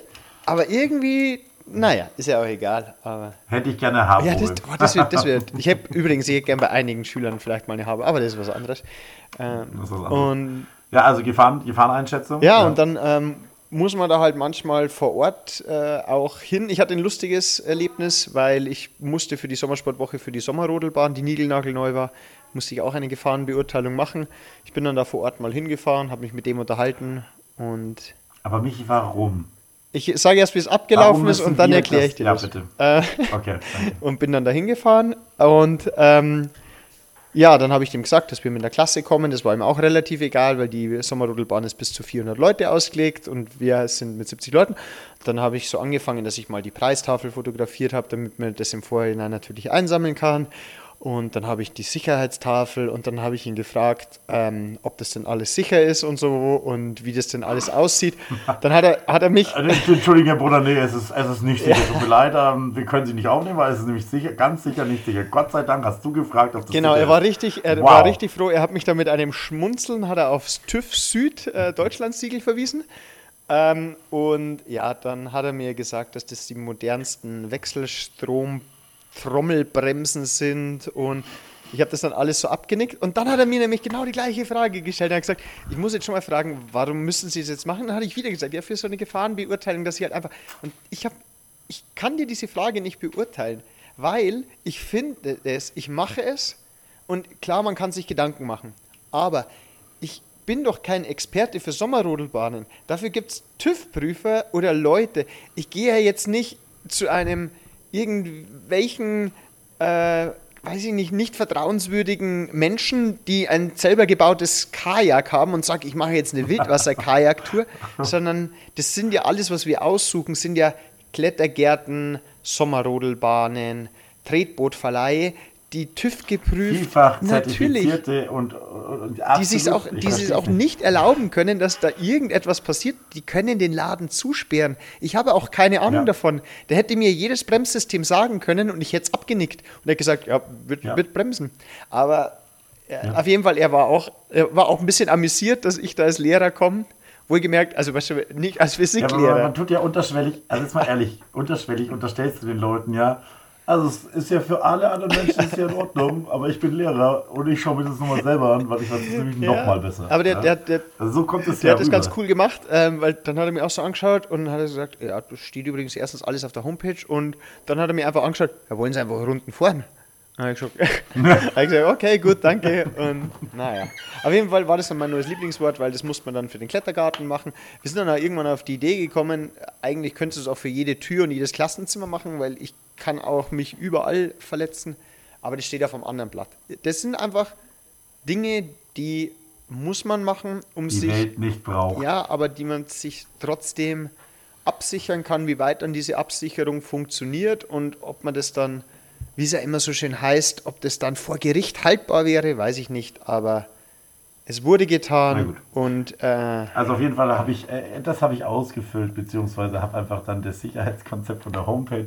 aber irgendwie, naja, ist ja auch egal. Aber Hätte ich gerne eine Haarprobe. ja, das, oh, das wird, das wird. Ich habe übrigens ich gerne bei einigen Schülern vielleicht mal eine Haare, aber das ist was anderes. Ähm, Das ist was anderes. und Ja, also Gefahren, Gefahreneinschätzung. ja, und dann ähm, muss man da halt manchmal vor Ort äh, auch hin. Ich hatte ein lustiges Erlebnis, weil ich musste für die Sommersportwoche für die Sommerrodelbahn, die niegelnagelneu war, musste ich auch eine Gefahrenbeurteilung machen. Ich bin dann da vor Ort mal hingefahren, habe mich mit dem unterhalten und Aber Michi, warum? ich sage erst, wie es abgelaufen ist und dann erkläre ich dir Ja, das. bitte. Äh, Okay. danke. und bin dann da hingefahren und ähm, ja, dann habe ich dem gesagt, dass wir mit der Klasse kommen. Das war ihm auch relativ egal, weil die Sommerrodelbahn ist bis zu 400 Leute ausgelegt und wir sind mit 70 Leuten. Dann habe ich so angefangen, dass ich mal die Preistafel fotografiert habe, damit man das im Vorhinein natürlich einsammeln kann. Und dann habe ich die Sicherheitstafel und dann habe ich ihn gefragt, ähm, ob das denn alles sicher ist und so und wie das denn alles aussieht. Dann hat er, hat er mich, Also, Entschuldigung, Herr Bruder, nee, es ist, es ist nicht sicher. Tut mir leid, ähm, wir können Sie nicht aufnehmen, weil es ist nämlich sicher, ganz sicher nicht sicher. Gott sei Dank hast du gefragt, ob das Genau, sicher er war ist. richtig, er Wow. war richtig froh. Er hat mich da mit einem Schmunzeln, hat er aufs TÜV Süd äh, Deutschlandsiegel verwiesen. Ähm, und ja, dann hat er mir gesagt, dass das die modernsten Wechselstrom-Trommelbremsen sind und ich habe das dann alles so abgenickt und dann hat er mir nämlich genau die gleiche Frage gestellt. Er hat gesagt, ich muss jetzt schon mal fragen, warum müssen Sie es jetzt machen? Dann hatte ich wieder gesagt, ja, für so eine Gefahrenbeurteilung, dass ich halt einfach. Und ich habe, ich kann dir diese Frage nicht beurteilen, weil ich finde es, ich mache es und klar, man kann sich Gedanken machen. Aber ich bin doch kein Experte für Sommerrodelbahnen. Dafür gibt es TÜV-Prüfer oder Leute. Ich gehe ja jetzt nicht zu einem irgendwelchen, äh, weiß ich nicht, nicht vertrauenswürdigen Menschen, die ein selber gebautes Kajak haben und sage, ich mache jetzt eine Wildwasser-Kajak-Tour, <laughs> sondern das sind ja alles, was wir aussuchen, sind ja Klettergärten, Sommerrodelbahnen, Tretbootverleihe, die TÜV geprüft, Vielfach natürlich, und, und die sich auch, die sich auch nicht erlauben können, dass da irgendetwas passiert. Die können den Laden zusperren. Ich habe auch keine Ahnung Ja. davon. Der hätte mir jedes Bremssystem sagen können und ich hätte es abgenickt und er hätte gesagt, ja, wird, Ja. wird bremsen. Aber äh, auf jeden Fall, er war auch, er war auch ein bisschen amüsiert, dass ich da als Lehrer komme. Wohlgemerkt, also weißt du, nicht als Ja, aber man, Physiklehrer. man tut ja unterschwellig, also jetzt mal ehrlich, unterschwellig unterstellst du den Leuten ja. Also es ist ja für alle anderen Menschen ist ja in Ordnung, <laughs> aber ich bin Lehrer und ich schaue mir das nochmal selber an, weil ich weiß es nämlich Ja, nochmal besser. aber der- ja? der- der- also so kommt es Der ja hat das rüber. ganz cool gemacht, ähm, weil dann hat er mir auch so angeschaut und hat er gesagt, ja, das steht übrigens erstens alles auf der Homepage und dann hat er mir einfach angeschaut, ja, wollen Sie einfach Runden fahren? Habe ich <laughs> hab ich gesagt, okay, gut, danke. Und naja, auf jeden Fall war das dann mein neues Lieblingswort, weil das musste man dann für den Klettergarten machen. Wir sind dann auch irgendwann auf die Idee gekommen, eigentlich könntest du es auch für jede Tür und jedes Klassenzimmer machen, weil ich kann auch mich überall verletzen, aber das steht auf einem anderen Blatt. Das sind einfach Dinge, die muss man machen, um Die sich Welt nicht braucht. ja, aber die man sich trotzdem absichern kann, wie weit dann diese Absicherung funktioniert und ob man das dann, wie es ja immer so schön heißt, ob das dann vor Gericht haltbar wäre, weiß ich nicht, aber es wurde getan und äh, Also auf jeden Fall habe ich, äh, das habe ich ausgefüllt, beziehungsweise habe einfach dann das Sicherheitskonzept von der Homepage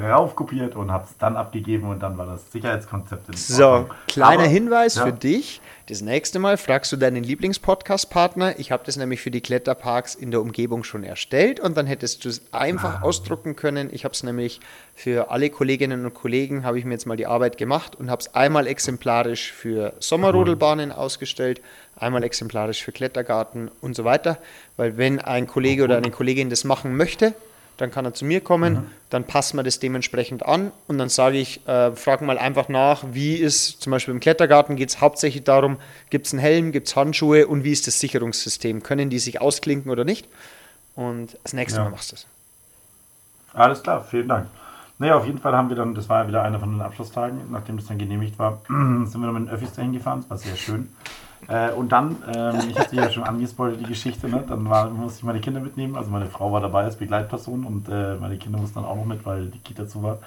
raufkopiert und habe es dann abgegeben und dann war das Sicherheitskonzept in so, Ordnung. kleiner Aber- Hinweis ja. für dich. Das nächste Mal fragst du deinen Lieblingspodcast-Partner. Ich habe das nämlich für die Kletterparks in der Umgebung schon erstellt und dann hättest du es Ah. einfach ausdrucken können. Ich habe es nämlich für alle Kolleginnen und Kollegen, habe ich mir jetzt mal die Arbeit gemacht und habe es einmal exemplarisch für Sommerrodelbahnen ausgestellt, einmal exemplarisch für Klettergarten und so weiter. Weil wenn ein Kollege oder eine Kollegin das machen möchte, dann kann er zu mir kommen, Mhm. dann passen wir das dementsprechend an und dann sage ich, äh, frag mal einfach nach, wie ist, zum Beispiel im Klettergarten geht es hauptsächlich darum, gibt es einen Helm, gibt es Handschuhe und wie ist das Sicherungssystem? Können die sich ausklinken oder nicht? Und das nächste Ja. Mal machst du es. Alles klar, vielen Dank. Naja, auf jeden Fall haben wir dann, das war ja wieder einer von den Abschlusstagen, nachdem das dann genehmigt war, <clears throat> sind wir dann mit den Öffis dahin gefahren, das war sehr schön. Äh, und dann, ähm, ich hatte ja schon angespoilert, die Geschichte, ne? dann war, musste ich meine Kinder mitnehmen, also meine Frau war dabei als Begleitperson und äh, meine Kinder mussten dann auch noch mit, weil die Kita zu war.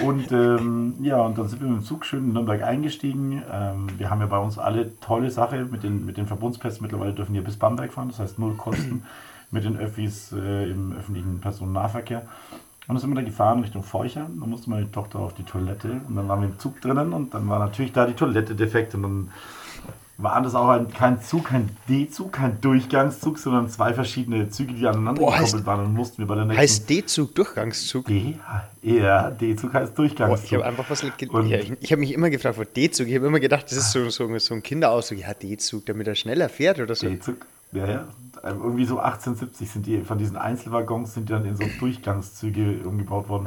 Und ähm, ja, und dann sind wir mit dem Zug schön in Nürnberg eingestiegen. Ähm, wir haben ja bei uns alle tolle Sache mit den, mit den Verbundspässen. Mittlerweile dürfen wir bis Bamberg fahren, das heißt null Kosten mit den Öffis äh, im öffentlichen Personennahverkehr. Und dann sind wir da gefahren Richtung Forchheim. Dann musste meine Tochter auf die Toilette und dann waren wir im Zug drinnen und dann war natürlich da die Toilette defekt und dann war das auch ein, kein Zug, kein D-Zug, kein Durchgangszug, sondern zwei verschiedene Züge, die aneinander Boah, gekoppelt heißt- waren. Und mussten wir bei der nächsten Heißt D-Zug Durchgangszug? D, ja, D-Zug heißt Boah, Durchgangszug. ich habe einfach was ja, ich, ich habe mich immer gefragt, wo D-Zug, ich habe immer gedacht, das ist so, so, so ein Kinderausdruck, ja D-Zug, damit er schneller fährt oder so. D-Zug, ja, ja. Irgendwie so 1870 sind die, von diesen Einzelwaggons sind die dann in so Durchgangszüge umgebaut worden.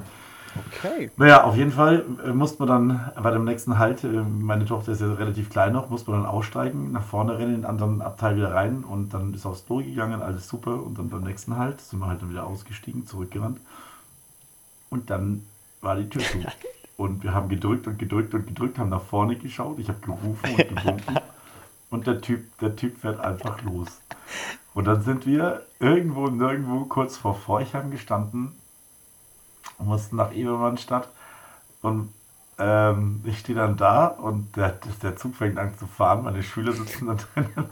Okay. Naja, auf jeden Fall äh, musste man dann bei dem nächsten Halt, äh, meine Tochter ist ja relativ klein noch, musste man dann aussteigen, nach vorne rennen, in den anderen Abteil wieder rein und dann ist aufs Klo gegangen, alles super und dann beim nächsten Halt sind wir halt dann wieder ausgestiegen, zurückgerannt und dann war die Tür zu. <laughs> Und wir haben gedrückt und gedrückt und gedrückt, haben nach vorne geschaut, ich habe gerufen und gewunken <laughs> und der Typ, der Typ fährt einfach los. Und dann sind wir irgendwo nirgendwo kurz vor Forchheim gestanden und mussten nach Ebermannstadt. Und ähm, ich stehe dann da und der, der Zug fängt an zu fahren, meine Schüler sitzen da <laughs> drinnen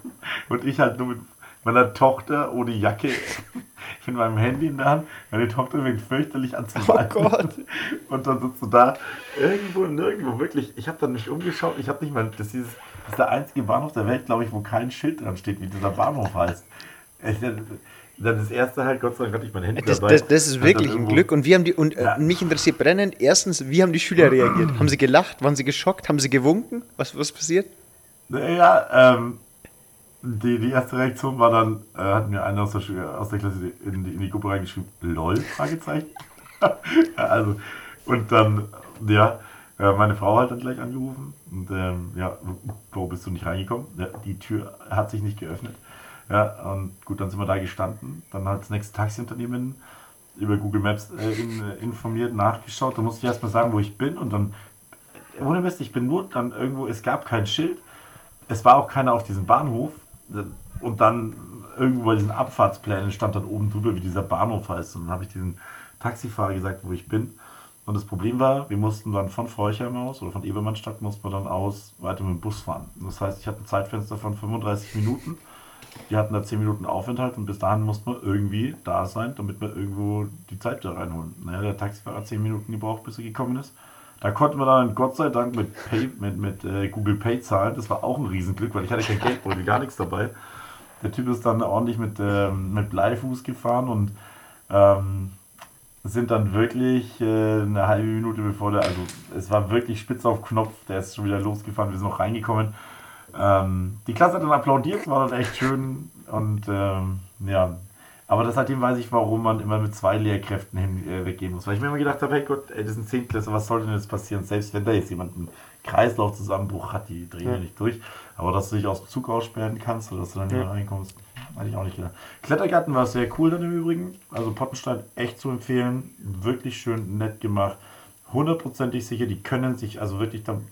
und ich halt nur mit meiner Tochter ohne Jacke <laughs> mit meinem Handy in der Hand. Meine Tochter fängt fürchterlich an zu weinen. Gott. <laughs> Und dann sitzt du da irgendwo, nirgendwo, wirklich. Ich habe dann nicht umgeschaut, ich habe nicht mal, das ist, dieses, das ist der einzige Bahnhof der Welt, glaube ich, wo kein Schild dran steht, wie dieser Bahnhof heißt. Ich, dann das erste halt, Gott sei Dank hatte ich mein Handy Das, dabei. das, das ist wirklich ein Glück. Und wie haben die, und äh, Ja. mich interessiert brennend, erstens, wie haben die Schüler reagiert? Haben sie gelacht? Waren sie geschockt? Haben sie gewunken? Was, was passiert? Ja, ähm, die, die erste Reaktion war dann, äh, hat mir einer aus der, aus der Klasse in die, in die Gruppe reingeschrieben, LOL, Fragezeichen. <laughs> ja, also, und dann, ja, äh, meine Frau hat dann gleich angerufen und ähm, ja, warum bist du nicht reingekommen? Ja, die Tür hat sich nicht geöffnet. Ja, und gut, dann sind wir da gestanden. Dann hat das nächste Taxiunternehmen über Google Maps äh, in, äh, informiert, nachgeschaut. Da musste ich erstmal sagen, wo ich bin und dann, ohne Mist, ich bin nur dann irgendwo, es gab kein Schild, es war auch keiner auf diesem Bahnhof und dann irgendwo bei diesen Abfahrtsplänen stand dann oben drüber, wie dieser Bahnhof heißt. Und dann habe ich diesem Taxifahrer gesagt, wo ich bin. Und das Problem war, wir mussten dann von Forchheim aus oder von Ebermannstadt mussten wir dann aus weiter mit dem Bus fahren. Das heißt, ich hatte ein Zeitfenster von 35 Minuten. Die hatten da 10 Minuten Aufenthalt und bis dahin musste man irgendwie da sein, damit wir irgendwo die Zeit da reinholen. Naja, der Taxifahrer hat 10 Minuten gebraucht, bis er gekommen ist. Da konnten wir dann Gott sei Dank mit, Pay, mit, mit äh, Google Pay zahlen. Das war auch ein Riesenglück, weil ich hatte kein Geldbeutel, gar nichts dabei. Der Typ ist dann ordentlich mit, ähm, mit Bleifuß gefahren und ähm, sind dann wirklich äh, eine halbe Minute bevor der, also es war wirklich spitz auf Knopf, der ist schon wieder losgefahren, wir sind noch reingekommen. Ähm, die Klasse hat dann applaudiert, war dann echt schön und ähm, ja, aber seitdem weiß ich, warum man immer mit zwei Lehrkräften hin, äh, weggehen muss. Weil ich mir immer gedacht habe, hey Gott, ey, das sind Zehntklässler, was soll denn jetzt passieren? Selbst wenn da jetzt jemand einen Kreislaufzusammenbruch hat, die drehen ja. ja nicht durch. Aber dass du dich aus dem Zug aussperren kannst oder dass du dann nicht mehr reinkommst, hatte ich auch nicht gedacht. Klettergarten war sehr cool dann im Übrigen. Also Pottenstein echt zu empfehlen. Wirklich schön nett gemacht. Hundertprozentig sicher, die können sich also wirklich dann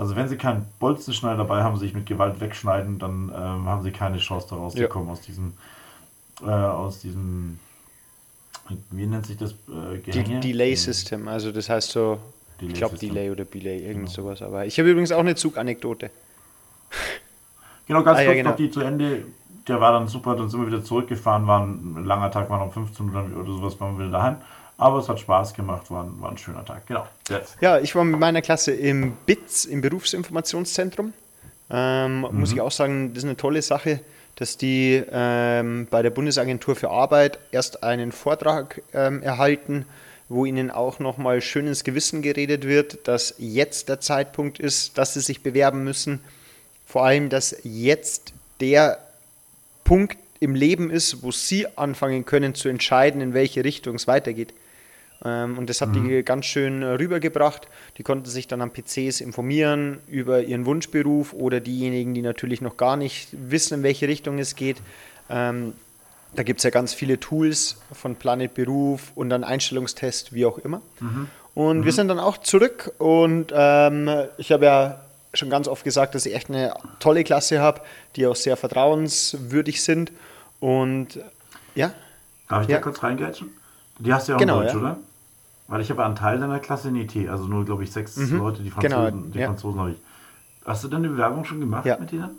also wenn sie keinen Bolzenschneider dabei haben, sich mit Gewalt wegschneiden, dann ähm, haben sie keine Chance daraus ja. zu kommen aus diesem äh, aus diesem, wie nennt sich das äh, Gehänge? Delay System, also das heißt so, Delay ich glaube Delay oder Belay, irgend genau. sowas. Aber ich habe übrigens auch eine Zuganekdote. <laughs> Genau, ganz ah, kurz ja, genau. noch die zu Ende. Der war dann super, dann sind wir wieder zurückgefahren, war ein langer Tag, waren um 15 Uhr oder sowas, waren wir wieder daheim. Aber es hat Spaß gemacht, war ein, war ein schöner Tag. Genau. Jetzt. Ja, ich war mit meiner Klasse im BITS, im Berufsinformationszentrum. Ähm, mhm. Muss ich auch sagen, das ist eine tolle Sache dass die ähm, bei der Bundesagentur für Arbeit erst einen Vortrag ähm, erhalten, wo ihnen auch nochmal schön ins Gewissen geredet wird, dass jetzt der Zeitpunkt ist, dass sie sich bewerben müssen. Vor allem, dass jetzt der Punkt im Leben ist, wo sie anfangen können zu entscheiden, in welche Richtung es weitergeht. Ähm, und das hat mhm. die ganz schön rübergebracht. Die konnten sich dann am PCs informieren über ihren Wunschberuf oder diejenigen, die natürlich noch gar nicht wissen, in welche Richtung es geht. Ähm, da gibt es ja ganz viele Tools von Planet Beruf und dann Einstellungstest, wie auch immer. Mhm. Und mhm. wir sind dann auch zurück und ähm, ich habe ja schon ganz oft gesagt, dass ich echt eine tolle Klasse habe, die auch sehr vertrauenswürdig sind. Und ja. Darf ich ja. da kurz reingrätschen? Die hast du ja auch genau, Deutsch, ja. oder? Weil ich habe einen Teil deiner Klasse in IT, also nur, glaube ich, sechs mhm. Leute, die Franzosen, genau, die ja. Franzosen habe ich. Hast du denn eine Bewerbung schon gemacht ja. mit denen?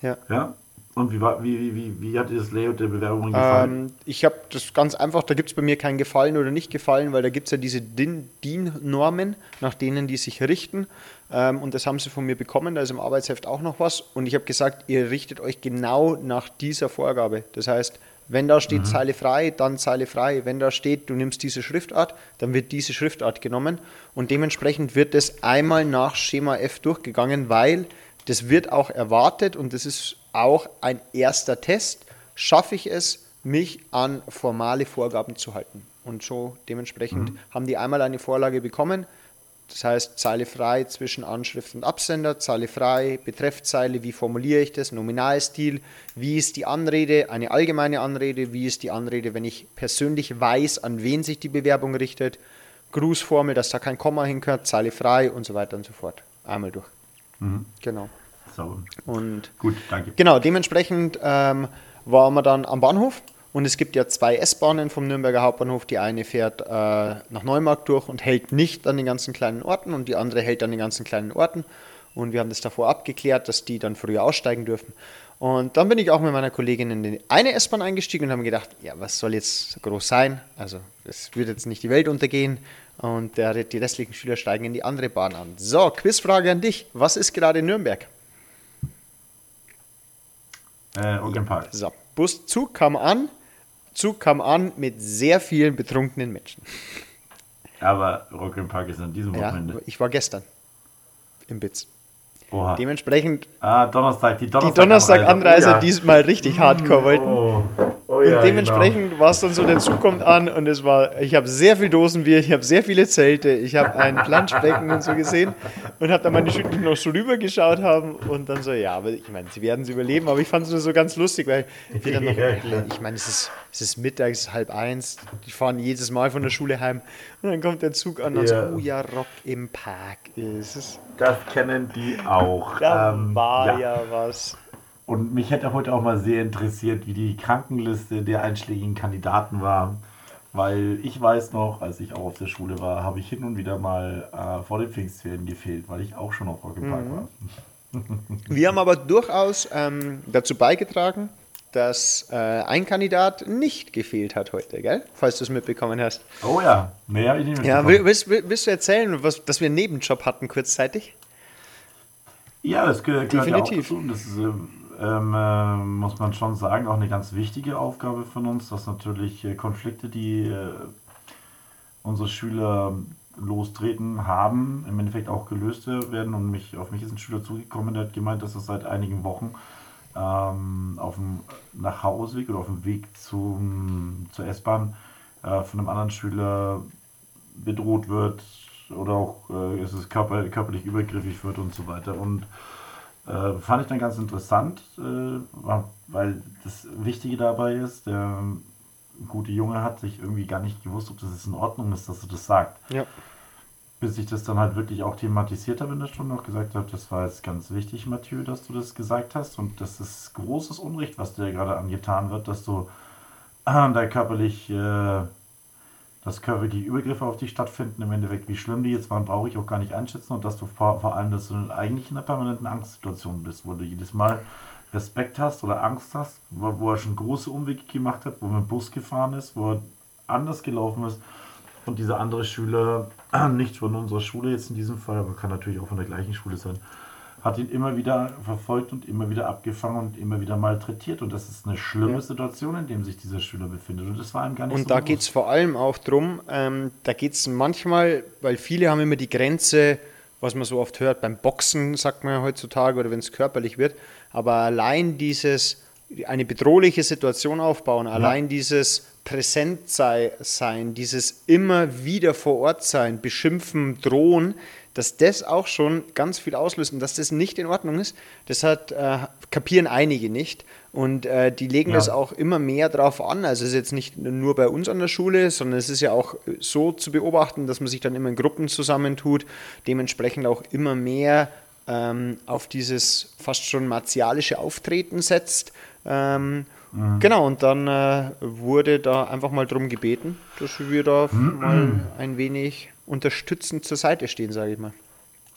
Ja. Ja? Und wie, war, wie, wie, wie hat dir das Layout der Bewerbung gefallen? Ähm, ich habe das ganz einfach, da gibt es bei mir kein Gefallen oder nicht Gefallen, weil da gibt es ja diese DIN-Normen, nach denen die sich richten. Ähm, und das haben sie von mir bekommen, da ist im Arbeitsheft auch noch was. Und ich habe gesagt, ihr richtet euch genau nach dieser Vorgabe. Das heißt, wenn da steht mhm. Zeile frei, dann Zeile frei. Wenn da steht, du nimmst diese Schriftart, dann wird diese Schriftart genommen. Und dementsprechend wird das einmal nach Schema F durchgegangen, weil das wird auch erwartet und das ist auch ein erster Test. Schaffe ich es, mich an formale Vorgaben zu halten? Und so dementsprechend mhm. haben die einmal eine Vorlage bekommen das heißt, Zeile frei zwischen Anschrift und Absender, Zeile frei, Betreffzeile, wie formuliere ich das, Nominalstil, wie ist die Anrede, eine allgemeine Anrede, wie ist die Anrede, wenn ich persönlich weiß, an wen sich die Bewerbung richtet, Grußformel, dass da kein Komma hinkört, Zeile frei und so weiter und so fort. Einmal durch. Mhm. Genau. So. Und Gut, danke. Genau, dementsprechend ähm, waren wir dann am Bahnhof und es gibt ja zwei S-Bahnen vom Nürnberger Hauptbahnhof. Die eine fährt äh, nach Neumarkt durch und hält nicht an den ganzen kleinen Orten und die andere hält an den ganzen kleinen Orten. Und wir haben das davor abgeklärt, dass die dann früher aussteigen dürfen. Und dann bin ich auch mit meiner Kollegin in die eine S-Bahn eingestiegen und habe gedacht, ja, was soll jetzt groß sein? Also es wird jetzt nicht die Welt untergehen. Und der, die restlichen Schüler steigen in die andere Bahn an. So, Quizfrage an dich. Was ist gerade in Nürnberg? Äh, Park. So, Buszug kam an Zug kam an mit sehr vielen betrunkenen Menschen. Aber Rock im Park ist an diesem Wochenende. Ja, ich war gestern im Bitz. Oha. Dementsprechend. Ah, Donnerstag, die Donnerstag-Anreise. Die Donnerstag-Anreise oh, ja. diesmal richtig hardcore wollten. Oh. Ja, und dementsprechend genau. war es dann so, der Zug kommt an und es war, ich habe sehr viel Dosenbier, ich habe sehr viele Zelte, ich habe ein Planschbecken und so gesehen und habe dann meine Schüler noch so rübergeschaut haben und dann so, ja, aber ich meine, sie werden es überleben, aber ich fand es nur so ganz lustig, weil wir dann <laughs> noch, ich meine, es ist, es ist Mittag, es ist halb eins, die fahren jedes Mal von der Schule heim und dann kommt der Zug an und ja. so, oh ja, Rock im Park ist es. Das kennen die auch. Da ähm, war ja. ja was. Und mich hätte heute auch mal sehr interessiert, wie die Krankenliste der einschlägigen Kandidaten war. Weil ich weiß noch, als ich auch auf der Schule war, habe ich hin und wieder mal äh, vor den Pfingstferien gefehlt, weil ich auch schon auf Rock im Park Mhm. war. <laughs> Wir haben aber durchaus ähm, dazu beigetragen, dass äh, ein Kandidat nicht gefehlt hat heute, gell? Falls du es mitbekommen hast. Oh ja, mehr habe ich nicht Ja, mitbekommen. willst, willst, willst du erzählen, was, dass wir einen Nebenjob hatten kurzzeitig? Ja, das gehört, gehört ja auch Definitiv. dazu. Das ist, ähm, ähm, äh, muss man schon sagen, auch eine ganz wichtige Aufgabe von uns, dass natürlich äh, Konflikte, die äh, unsere Schüler lostreten haben, im Endeffekt auch gelöst werden. Und mich, auf mich ist ein Schüler zugekommen, der hat gemeint, dass er seit einigen Wochen ähm, auf dem Nachhauseweg oder auf dem Weg zum, zur S-Bahn äh, von einem anderen Schüler bedroht wird oder auch äh, es ist körper, körperlich übergriffig wird und so weiter. Und äh, fand ich dann ganz interessant, äh, weil das Wichtige dabei ist, der gute Junge hat sich irgendwie gar nicht gewusst, ob das jetzt in Ordnung ist, dass er das sagt. Ja. Bis ich das dann halt wirklich auch thematisiert habe in der Stunde, auch gesagt habe, das war jetzt ganz wichtig, Mathieu, dass du das gesagt hast. Und das ist großes Unrecht, was dir gerade angetan wird, dass du äh, da körperlich, äh, dass körperliche Übergriffe auf dich stattfinden. Im Endeffekt, wie schlimm die jetzt waren, brauche ich auch gar nicht einschätzen. Und dass du vor, vor allem, dass du eigentlich in einer permanenten Angstsituation bist, wo du jedes Mal Respekt hast oder Angst hast, wo, wo er schon große Umwege gemacht hat, wo er mit dem Bus gefahren ist, wo er anders gelaufen ist. Und dieser andere Schüler, <clears throat> nicht von unserer Schule jetzt in diesem Fall, aber kann natürlich auch von der gleichen Schule sein, hat ihn immer wieder verfolgt und immer wieder abgefangen und immer wieder malträtiert. Und das ist eine schlimme Ja. Situation, in der sich dieser Schüler befindet. Und das war ihm gar nicht Und so da geht es vor allem auch drum, ähm, da geht es manchmal, weil viele haben immer die Grenze, was man so oft hört, beim Boxen, sagt man ja heutzutage, oder wenn es körperlich wird, aber allein dieses, eine bedrohliche Situation aufbauen, allein dieses präsent sei, sein, dieses immer wieder vor Ort sein, beschimpfen, drohen, dass das auch schon ganz viel auslöst und dass das nicht in Ordnung ist, das hat, äh, kapieren einige nicht. Und äh, die legen Ja. das auch immer mehr drauf an. Also es ist jetzt nicht nur bei uns an der Schule, sondern es ist ja auch so zu beobachten, dass man sich dann immer in Gruppen zusammentut, dementsprechend auch immer mehr ähm, auf dieses fast schon martialische Auftreten setzt. Ähm, Genau, und dann äh, wurde da einfach mal drum gebeten, dass wir da <clears throat> mal ein wenig unterstützend zur Seite stehen, sage ich mal.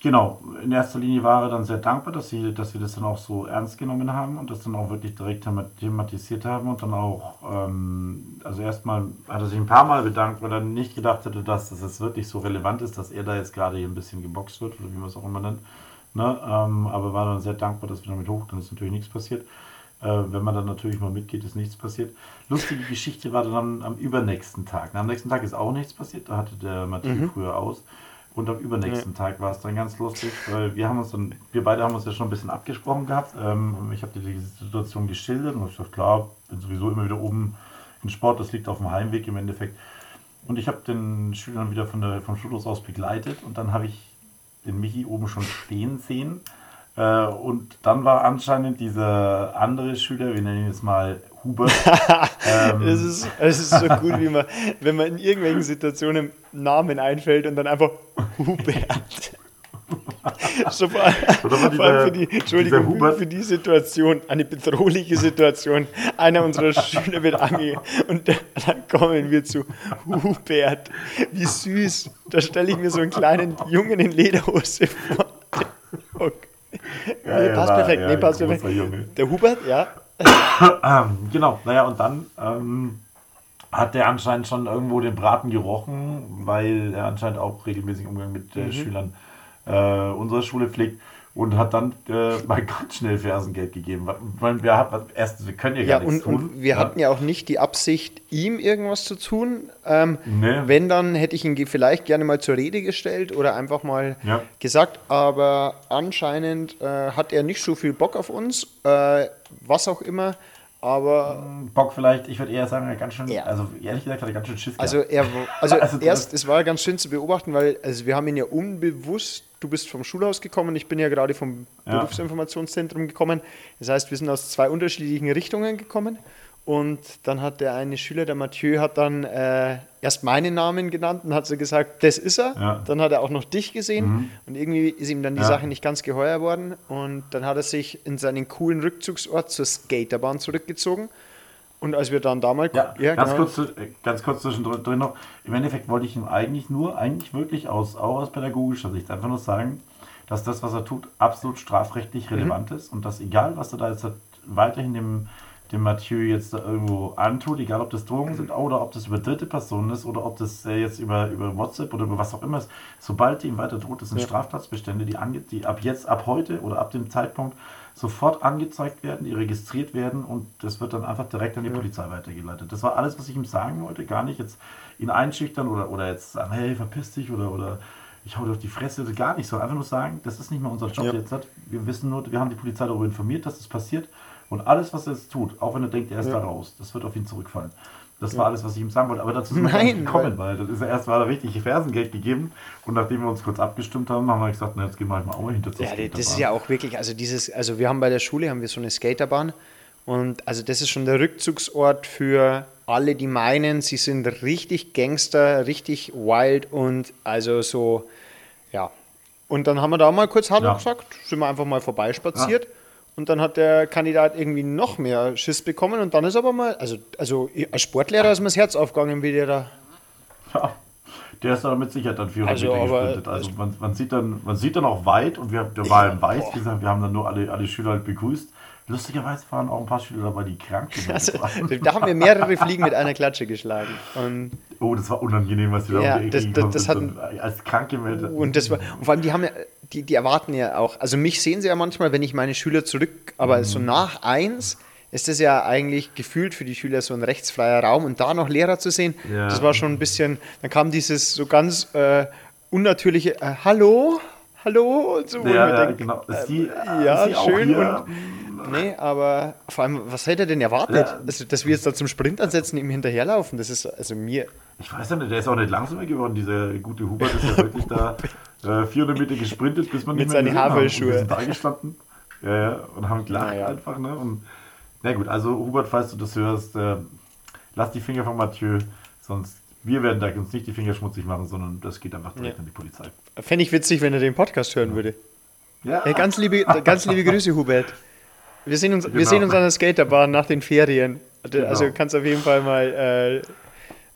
Genau, in erster Linie war er dann sehr dankbar, dass, sie, dass wir das dann auch so ernst genommen haben und das dann auch wirklich direkt thema- thematisiert haben und dann auch, ähm, also erstmal hat er sich ein paar Mal bedankt, weil er nicht gedacht hätte, dass das jetzt wirklich so relevant ist, dass er da jetzt gerade hier ein bisschen geboxt wird oder wie man es auch immer nennt. Ne? Ähm, aber war dann sehr dankbar, dass wir damit hoch, dann ist natürlich nichts passiert. Äh, wenn man dann natürlich mal mitgeht, ist nichts passiert. Lustige Geschichte war dann am, am übernächsten Tag. Am nächsten Tag ist auch nichts passiert, da hatte der Matthias früher aus. Und am übernächsten Tag war es dann ganz lustig, weil wir haben uns dann, wir beide haben uns ja schon ein bisschen abgesprochen gehabt. Ähm, ich habe dir die Situation geschildert und ich gesagt, klar, bin sowieso immer wieder oben in Sport, das liegt auf dem Heimweg im Endeffekt. Und ich habe den Schülern wieder von der, vom Schulhaus aus begleitet und dann habe ich den Michi oben schon stehen sehen. Äh, und dann war anscheinend dieser andere Schüler, wir nennen ihn jetzt mal Hubert, <laughs> ähm, Es ist, es ist so gut, wie man, wenn man in irgendwelchen Situationen Namen einfällt und dann einfach Hubert. <laughs> So vor, vor allem für die, Entschuldigung, Hubert- für die Situation, eine bedrohliche Situation. Einer unserer Schüler wird angegangen und dann kommen wir zu Hubert. Wie süß. Da stelle ich mir so einen kleinen Jungen in Lederhose vor. <laughs> Okay. <laughs> Ja, nee, passt war- perfekt. ja, nee, passt perfekt. Junge. Der Hubert, ja. <coughs> Ähm, genau, naja, und dann ähm, hat der anscheinend schon irgendwo den Braten gerochen, weil er anscheinend auch regelmäßig Umgang mit Mhm. äh, Schülern äh, unserer Schule pflegt und hat dann äh, mal <laughs> ganz schnell Fersengeld gegeben. Weil wir, haben- erstens, wir können ja Ja, gar nichts und, tun. und wir hatten ja auch nicht die Absicht, ihm irgendwas zu tun. Ähm, Nee. Wenn, dann hätte ich ihn vielleicht gerne mal zur Rede gestellt oder einfach mal Ja. gesagt, aber anscheinend äh, hat er nicht so viel Bock auf uns, äh, was auch immer. Aber Bock vielleicht, ich würde eher sagen, er hat ganz schön, Ja. also ehrlich gesagt, hat er ganz schön Schiss also er, also, <laughs> Also erst, es war ganz schön zu beobachten, weil also wir haben ihn ja unbewusst, du bist vom Schulhaus gekommen, ich bin ja gerade vom Ja. Berufsinformationszentrum gekommen. Das heißt, wir sind aus zwei unterschiedlichen Richtungen gekommen. Und dann hat der eine Schüler, der Mathieu, hat dann äh, erst meinen Namen genannt und hat so gesagt, das ist er. Ja. Mhm. Dann hat er auch noch dich gesehen und irgendwie ist ihm dann die Ja. Sache nicht ganz geheuer worden. Und dann hat er sich in seinen coolen Rückzugsort zur Skaterbahn zurückgezogen. Und als wir dann damals. Ja, ganz, genau. kurz, äh, ganz kurz zwischendrin noch. Im Endeffekt wollte ich ihm eigentlich nur, eigentlich wirklich aus, auch aus pädagogischer Sicht, einfach nur sagen, dass das, was er tut, absolut strafrechtlich mhm. relevant mhm. ist und dass egal, was er da jetzt hat, weiterhin dem, dem Mathieu jetzt da irgendwo antut, egal ob das Drogen sind oder ob das über dritte Personen ist oder ob das jetzt über, über WhatsApp oder über was auch immer ist, sobald ihm weiter droht, das sind ja. Straftatsbestände, die, ange die ab jetzt, ab heute oder ab dem Zeitpunkt sofort angezeigt werden, die registriert werden und das wird dann einfach direkt an die ja. Polizei weitergeleitet. Das war alles, was ich ihm sagen wollte, gar nicht jetzt ihn einschüchtern oder, oder jetzt sagen, hey, verpiss dich oder, oder ich hau dir auf die Fresse, gar nicht so. Einfach nur sagen, das ist nicht mehr unser Job ja. jetzt. Wir wissen nur, wir haben die Polizei darüber informiert, dass das passiert und alles, was er jetzt tut, auch wenn er denkt, er ist ja. da raus, das wird auf ihn zurückfallen. Das war alles, was ich ihm sagen wollte. Aber dazu sind wir nicht gekommen, weil das ist ja erst mal richtig Fersengeld gegeben. Und nachdem wir uns kurz abgestimmt haben, haben wir gesagt, na, jetzt gehen wir halt mal auch mal hinter zur Ja, das ist ja auch wirklich, also dieses, also wir haben bei der Schule haben wir so eine Skaterbahn. Und also das ist schon der Rückzugsort für alle, die meinen, sie sind richtig Gangster, richtig wild und also so, ja. Und dann haben wir da mal kurz Hallo ja. gesagt, sind wir einfach mal vorbeispaziert. Ja. Und dann hat der Kandidat irgendwie noch mehr Schiss bekommen und dann ist aber mal, also, also als Sportlehrer ist mir das Herz aufgegangen, wie der da. Ja, der ist aber mit Sicherheit dann 400 also, Meter gesprintet. Also man, man, sieht dann, man sieht dann auch weit und wir, wir waren weiß, wie gesagt, wir haben dann nur alle, alle Schüler halt begrüßt. Lustigerweise waren auch ein paar Schüler dabei, die krank also, <laughs> Da haben wir mehrere Fliegen mit einer Klatsche geschlagen. Und oh, das war unangenehm, was die da ja, das, das, das hatten, als krank gemeldet. Und, das war, und vor allem, die haben ja, die, die erwarten ja auch, also mich sehen sie ja manchmal, wenn ich meine Schüler zurück, aber mhm. so nach eins ist das ja eigentlich gefühlt für die Schüler so ein rechtsfreier Raum und da noch Lehrer zu sehen, ja. das war schon ein bisschen, dann kam dieses so ganz äh, unnatürliche äh, Hallo, Hallo und so. Ja, ja denkt, genau. Ist die, äh, ja, schön und Nee, aber vor allem, was hätte er denn erwartet? Ja. Also, dass wir jetzt da zum Sprint ansetzen ihm hinterherlaufen, das ist also mir. Ich weiß ja nicht, der ist auch nicht langsamer geworden, dieser gute Hubert ist ja wirklich da <laughs> äh, 400 Meter gesprintet, bis man Mit nicht mehr seinen Havelschuhe. Wir sind da gestanden ja, ja, und haben gelacht naja. einfach. Ne? Und, na gut, also Hubert, falls du das hörst, äh, lass die Finger von Mathieu, sonst wir werden da uns nicht die Finger schmutzig machen, sondern das geht einfach direkt ja. an die Polizei. Fände ich witzig, wenn er den Podcast hören würde. Ja. ja ganz, liebe, ganz liebe Grüße, Hubert. Wir sehen uns, genau. wir sehen uns an der Skaterbahn nach den Ferien. Also genau. kannst auf jeden Fall mal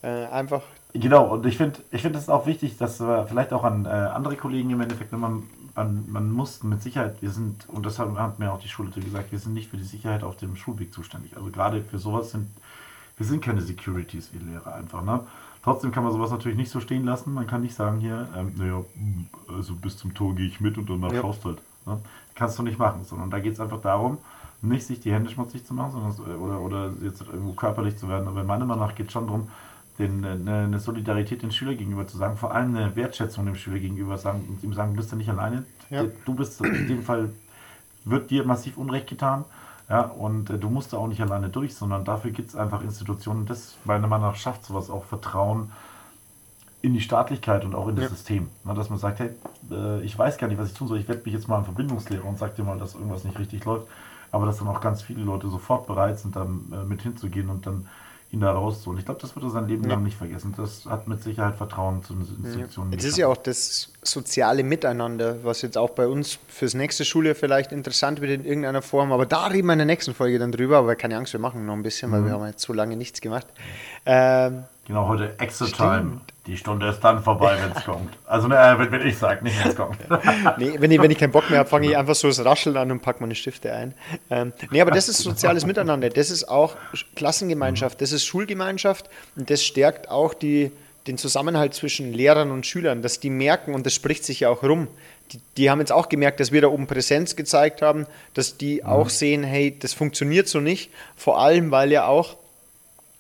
äh, äh, einfach. Genau, und ich finde ich find es auch wichtig, dass wir vielleicht auch an äh, andere Kollegen im Endeffekt, man, man, man muss mit Sicherheit, wir sind, und das hat, hat mir auch die Schule gesagt, wir sind nicht für die Sicherheit auf dem Schulweg zuständig. Also gerade für sowas sind, wir sind keine Securities wie Lehrer einfach. Ne? Trotzdem kann man sowas natürlich nicht so stehen lassen. Man kann nicht sagen hier, ähm, naja, also bis zum Tor gehe ich mit und dann ja. schaust halt. Ne? Kannst du nicht machen, sondern da geht es einfach darum, nicht sich die Hände schmutzig zu machen, sondern oder, oder jetzt irgendwo körperlich zu werden. Aber meiner Meinung nach geht es schon darum, den, eine, eine Solidarität den Schüler gegenüber zu sagen, vor allem eine Wertschätzung dem Schüler gegenüber sagen und ihm sagen, du bist ja nicht alleine. Ja. Du bist in dem Fall wird dir massiv Unrecht getan. Ja, und äh, du musst da auch nicht alleine durch, sondern dafür gibt es einfach Institutionen. Das meiner Meinung nach schafft sowas auch Vertrauen in die Staatlichkeit und auch in das ja. System. Na, dass man sagt, hey, äh, ich weiß gar nicht, was ich tun soll, ich werde mich jetzt mal ein Verbindungslehrer und sag dir mal, dass irgendwas nicht richtig läuft aber dass dann auch ganz viele Leute sofort bereit sind, dann äh, mit hinzugehen und dann ihn da rauszuholen. Ich glaube, das wird er sein Leben ja. lang nicht vergessen. Das hat mit Sicherheit Vertrauen zu den Institutionen. Ja. Es ist ja auch das soziale Miteinander, was jetzt auch bei uns fürs nächste Schuljahr vielleicht interessant wird in irgendeiner Form. Aber da reden wir in der nächsten Folge dann drüber. Aber keine Angst, wir machen noch ein bisschen, mhm. weil wir haben jetzt so lange nichts gemacht. Ähm, genau, heute Extra Time. Die Stunde ist dann vorbei, wenn es kommt. Also, ne, wenn, wenn ich sage, nicht wenn es kommt. <laughs> nee, wenn ich, wenn ich keinen Bock mehr habe, fange ich einfach so das Rascheln an und packe meine Stifte ein. Ähm, nee, aber das ist soziales Miteinander. Das ist auch Klassengemeinschaft, das ist Schulgemeinschaft und das stärkt auch die, den Zusammenhalt zwischen Lehrern und Schülern, dass die merken, und das spricht sich ja auch rum, die, die, haben jetzt auch gemerkt, dass wir da oben Präsenz gezeigt haben, dass die mhm. auch sehen, hey, das funktioniert so nicht. Vor allem, weil ja auch,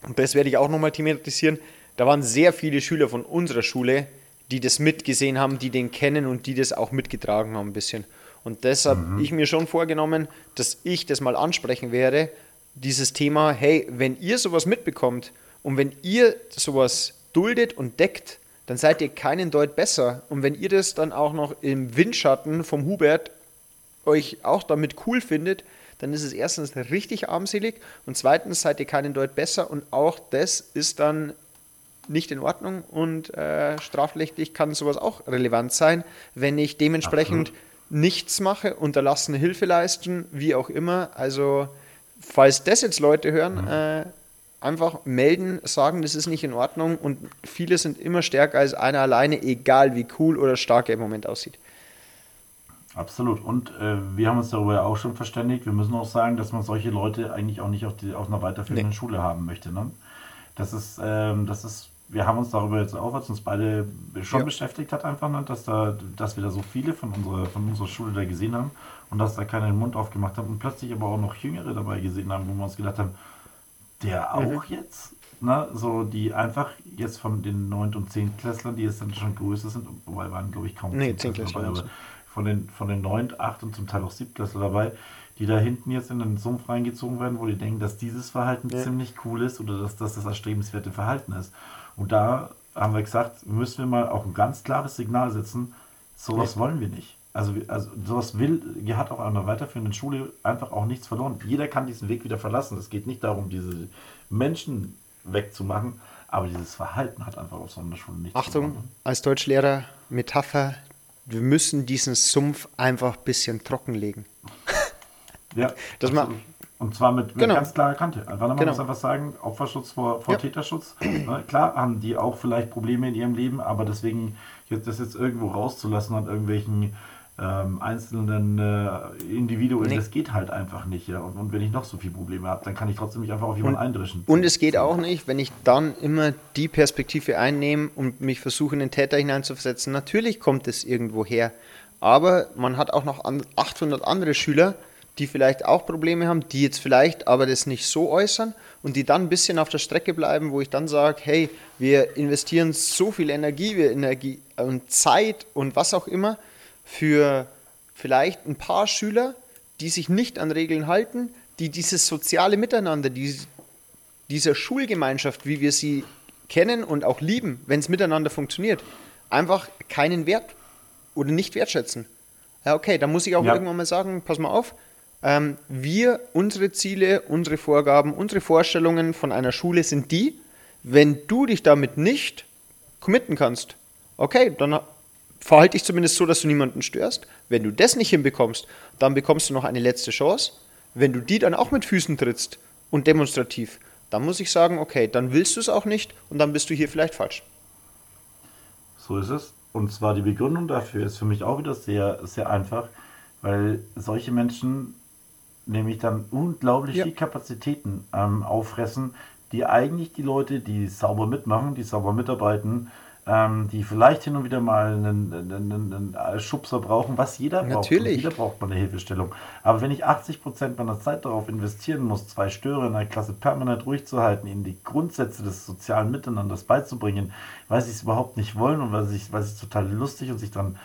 und das werde ich auch nochmal thematisieren, da waren sehr viele Schüler von unserer Schule, die das mitgesehen haben, die den kennen und die das auch mitgetragen haben ein bisschen. Und deshalb mhm. ich mir schon vorgenommen, dass ich das mal ansprechen werde, dieses Thema, hey, wenn ihr sowas mitbekommt und wenn ihr sowas duldet und deckt, dann seid ihr keinen Deut besser. Und wenn ihr das dann auch noch im Windschatten vom Hubert euch auch damit cool findet, dann ist es erstens richtig armselig und zweitens seid ihr keinen Deut besser und auch das ist dann nicht in Ordnung und äh, strafrechtlich kann sowas auch relevant sein, wenn ich dementsprechend Absolut. nichts mache, unterlassene Hilfe leisten, wie auch immer. Also, falls das jetzt Leute hören, mhm. äh, einfach melden, sagen, das ist nicht in Ordnung und viele sind immer stärker als einer alleine, egal wie cool oder stark er im Moment aussieht. Absolut. Und äh, wir haben uns darüber ja auch schon verständigt. Wir müssen auch sagen, dass man solche Leute eigentlich auch nicht auf, die, auf einer weiterführenden Nee. Schule haben möchte. Ne? Das ist, ähm, das ist, wir haben uns darüber jetzt auch, was uns beide schon Ja. beschäftigt hat, einfach, ne? dass, da, dass wir da so viele von unserer, von unserer Schule da gesehen haben und dass da keiner den Mund aufgemacht hat und plötzlich aber auch noch Jüngere dabei gesehen haben, wo wir uns gedacht haben, der Mhm. auch jetzt? Ne? So, die einfach jetzt von den 9. und 10. Klässlern, die jetzt dann schon größer sind, wobei waren, glaube ich, kaum Nee, 10. 10. dabei, Klässler aber von den, von den 9, 8 und zum Teil auch 7. Klässler dabei, die da hinten jetzt in den Sumpf reingezogen werden, wo die denken, dass dieses Verhalten Ja. ziemlich cool ist oder dass das das erstrebenswerte Verhalten ist. Und da haben wir gesagt, müssen wir mal auch ein ganz klares Signal setzen, sowas wollen wir nicht. Also, also sowas will, hier hat auch an einer weiterführenden Schule einfach auch nichts verloren. Jeder kann diesen Weg wieder verlassen. Es geht nicht darum, diese Menschen wegzumachen, aber dieses Verhalten hat einfach auf so einer Schule nichts Achtung, als Deutschlehrer, Metapher, wir müssen diesen Sumpf einfach ein bisschen trockenlegen. <laughs> Ja, Das ma- absolut. Und zwar mit, mit Genau. ganz klarer Kante. Einfach, man Genau. muss einfach sagen, Opferschutz vor, vor Ja. Täterschutz. <clears throat> Ne, Klar haben die auch vielleicht Probleme in ihrem Leben, aber deswegen jetzt, das jetzt irgendwo rauszulassen an irgendwelchen ähm, einzelnen äh, Individuen, Nee. das geht halt einfach nicht. Ja? Und, und wenn ich noch so viele Probleme habe, dann kann ich trotzdem nicht einfach auf jemanden eindrischen. Und es geht auch nicht, wenn ich dann immer die Perspektive einnehme und mich versuche, in den Täter hineinzuversetzen. Natürlich kommt es irgendwo her. Aber man hat auch noch an- 800 andere Schüler, die vielleicht auch Probleme haben, die jetzt vielleicht aber das nicht so äußern und die dann ein bisschen auf der Strecke bleiben, wo ich dann sage, hey, wir investieren so viel Energie, wir Energie und Zeit und was auch immer für vielleicht ein paar Schüler, die sich nicht an Regeln halten, die dieses soziale Miteinander, die, dieser Schulgemeinschaft, wie wir sie kennen und auch lieben, wenn es miteinander funktioniert, einfach keinen Wert oder nicht wertschätzen. Ja, okay, dann muss ich auch Ja. irgendwann mal sagen, pass mal auf, ähm, wir, unsere Ziele, unsere Vorgaben, unsere Vorstellungen von einer Schule sind die, wenn du dich damit nicht committen kannst, okay, dann verhalte dich zumindest so, dass du niemanden störst. Wenn du das nicht hinbekommst, dann bekommst du noch eine letzte Chance. Wenn du die dann auch mit Füßen trittst und demonstrativ, dann muss ich sagen, okay, dann willst du es auch nicht und dann bist du hier vielleicht falsch. So ist es. Und zwar die Begründung dafür ist für mich auch wieder sehr, sehr einfach, weil solche Menschen nämlich dann unglaublich Ja. viel Kapazitäten ähm, auffressen, die eigentlich die Leute, die sauber mitmachen, die sauber mitarbeiten, ähm, die vielleicht hin und wieder mal einen, einen, einen, Schubser brauchen, was jeder braucht. Natürlich. Und jeder braucht mal eine Hilfestellung. Aber wenn ich 80% meiner Zeit darauf investieren muss, zwei Störer in einer Klasse permanent ruhig zu halten, ihnen die Grundsätze des sozialen Miteinanders beizubringen, weil sie es überhaupt nicht wollen und weil sie es weil sie es total lustig und sich dann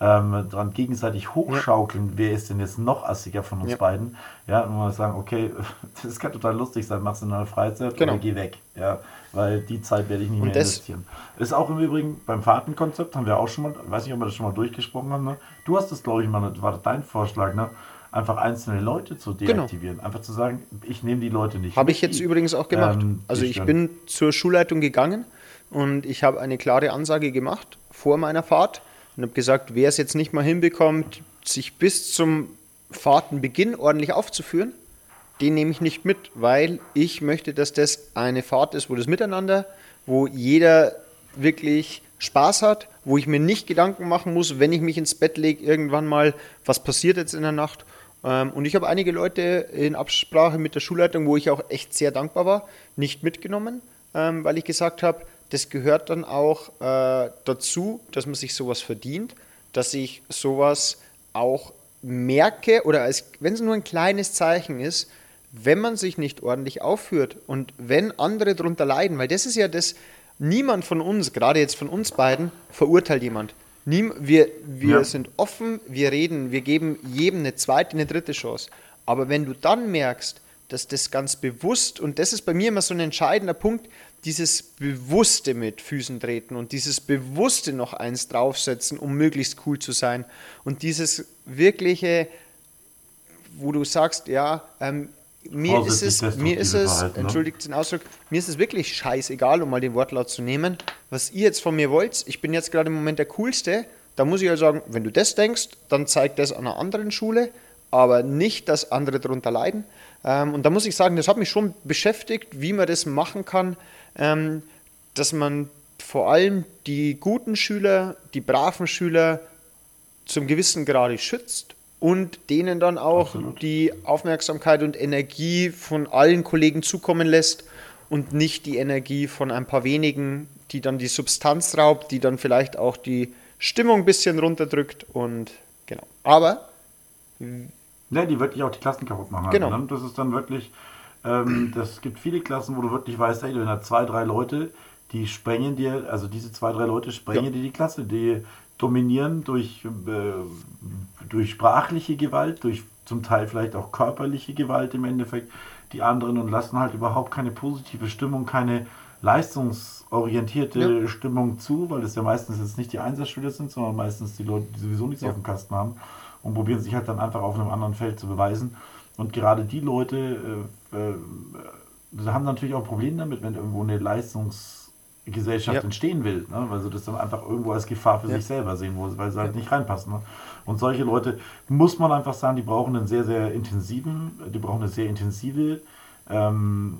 ähm, dran gegenseitig hochschaukeln, wer ist denn jetzt noch assiger von uns Ja. beiden, ja, und mal sagen, okay, <laughs> das kann total lustig sein, mach's in deiner Freizeit Genau. oder geh weg, ja, weil die Zeit werde ich nicht Und mehr investieren. Ist auch im Übrigen beim Fahrtenkonzept, haben wir auch schon mal, weiß nicht, ob wir das schon mal durchgesprochen haben, ne? du hast das, glaube ich, mal, war das dein Vorschlag, ne? einfach einzelne Leute zu deaktivieren, einfach zu sagen, ich nehme die Leute nicht Genau. Habe ich jetzt übrigens auch gemacht. ähm, also ich bin zur Schulleitung gegangen und ich habe eine klare Ansage gemacht vor meiner Fahrt und habe gesagt, wer es jetzt nicht mal hinbekommt, sich bis zum Fahrtenbeginn ordentlich aufzuführen, den nehme ich nicht mit, weil ich möchte, dass das eine Fahrt ist, wo das Miteinander, wo jeder wirklich Spaß hat, wo ich mir nicht Gedanken machen muss, wenn ich mich ins Bett lege, irgendwann mal, was passiert jetzt in der Nacht. Ähm, Und ich habe einige Leute in Absprache mit der Schulleitung, wo ich auch echt sehr dankbar war, nicht mitgenommen, ähm, weil ich gesagt habe, das gehört dann auch äh, dazu, dass man sich sowas verdient, dass ich sowas auch merke oder als wenn es nur ein kleines Zeichen ist, wenn man sich nicht ordentlich aufführt und wenn andere darunter leiden, weil das ist ja das, niemand von uns, gerade jetzt von uns beiden, verurteilt jemand. Niem, wir wir Ja. sind offen, wir reden, wir geben jedem eine zweite, eine dritte Chance. Aber wenn du dann merkst, dass das ganz bewusst, und das ist bei mir immer so ein entscheidender Punkt, dieses Bewusste mit Füßen treten und dieses Bewusste noch eins draufsetzen, um möglichst cool zu sein. Und dieses wirkliche, wo du sagst, ja, ähm, mir ist es, mir ist es, Verhalten, ne? entschuldigt den Ausdruck, mir ist es wirklich scheißegal, um mal den Wortlaut zu nehmen, was ihr jetzt von mir wollt. Ich bin jetzt gerade im Moment der Coolste. Da muss ich halt sagen, wenn du das denkst, dann zeig das an einer anderen Schule, aber nicht, dass andere darunter leiden. Ähm, und da muss ich sagen, das hat mich schon beschäftigt, wie man das machen kann, ähm, dass man vor allem die guten Schüler, die braven Schüler zum gewissen Grade schützt und denen dann auch Absolut. die Aufmerksamkeit und Energie von allen Kollegen zukommen lässt und nicht die Energie von ein paar wenigen, die dann die Substanz raubt, die dann vielleicht auch die Stimmung ein bisschen runterdrückt und genau. Aber Ne, die wirklich auch die Klassen kaputt machen. Genau. Ne? Das ist dann wirklich, ähm, das gibt viele Klassen, wo du wirklich weißt, ey, du hast zwei, drei Leute, die sprengen dir, also diese zwei, drei Leute sprengen ja. dir die Klasse, die dominieren durch, äh, durch sprachliche Gewalt, durch zum Teil vielleicht auch körperliche Gewalt im Endeffekt die anderen und lassen halt überhaupt keine positive Stimmung, keine leistungsorientierte ja. Stimmung zu, weil es ja meistens jetzt nicht die Einsatzschüler sind, sondern meistens die Leute, die sowieso nichts ja. auf dem Kasten haben und probieren sich halt dann einfach auf einem anderen Feld zu beweisen. Und gerade die Leute äh, äh, haben natürlich auch Probleme damit, wenn irgendwo eine Leistungsgesellschaft ja. entstehen will, ne? weil sie das dann einfach irgendwo als Gefahr für ja. sich selber sehen, weil sie halt nicht reinpassen. Ne? Und solche Leute, muss man einfach sagen, die brauchen einen sehr, sehr intensiven, die brauchen eine sehr intensive ähm,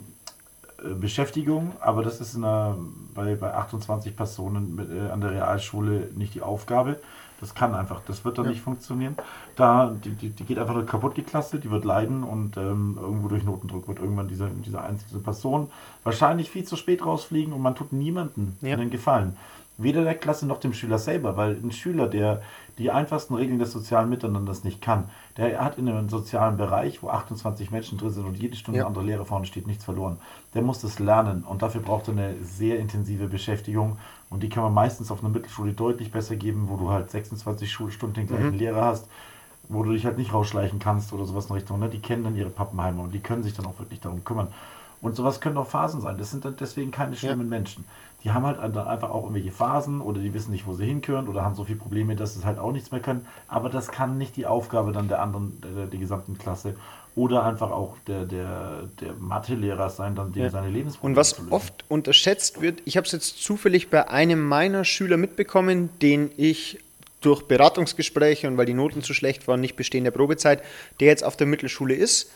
äh, Beschäftigung, aber das ist einer, bei, bei 28 Personen mit, äh, an der Realschule nicht die Aufgabe. Das kann einfach, das wird dann ja. nicht funktionieren. Da, die, die, die, geht einfach nur kaputt, die Klasse, die wird leiden und ähm, irgendwo durch Notendruck wird irgendwann diese, diese einzelne Person wahrscheinlich viel zu spät rausfliegen und man tut niemandem ja. einen Gefallen. Weder der Klasse noch dem Schüler selber, weil ein Schüler, der die einfachsten Regeln des sozialen Miteinanders nicht kann, der hat in einem sozialen Bereich, wo 28 Menschen drin sind und jede Stunde ja. eine andere Lehre vorne steht, nichts verloren. Der muss das lernen und dafür braucht er eine sehr intensive Beschäftigung und die kann man meistens auf einer Mittelschule deutlich besser geben, wo du halt 26 Schulstunden den gleichen mhm. Lehrer hast, wo du dich halt nicht rausschleichen kannst oder sowas in Richtung. Ne? Die kennen dann ihre Pappenheime und die können sich dann auch wirklich darum kümmern. Und sowas können auch Phasen sein. Das sind dann deswegen keine schlimmen ja. Menschen. Die haben halt dann einfach auch irgendwelche Phasen oder die wissen nicht, wo sie hinkören oder haben so viele Probleme, dass sie halt auch nichts mehr können. Aber das kann nicht die Aufgabe dann der anderen, der, der gesamten Klasse oder einfach auch der, der, der Mathelehrer sein, dann dem ja. seine Lebensprobleme Und was oft unterschätzt wird, ich habe es jetzt zufällig bei einem meiner Schüler mitbekommen, den ich durch Beratungsgespräche und weil die Noten zu schlecht waren, nicht bestehen der Probezeit, der jetzt auf der Mittelschule ist,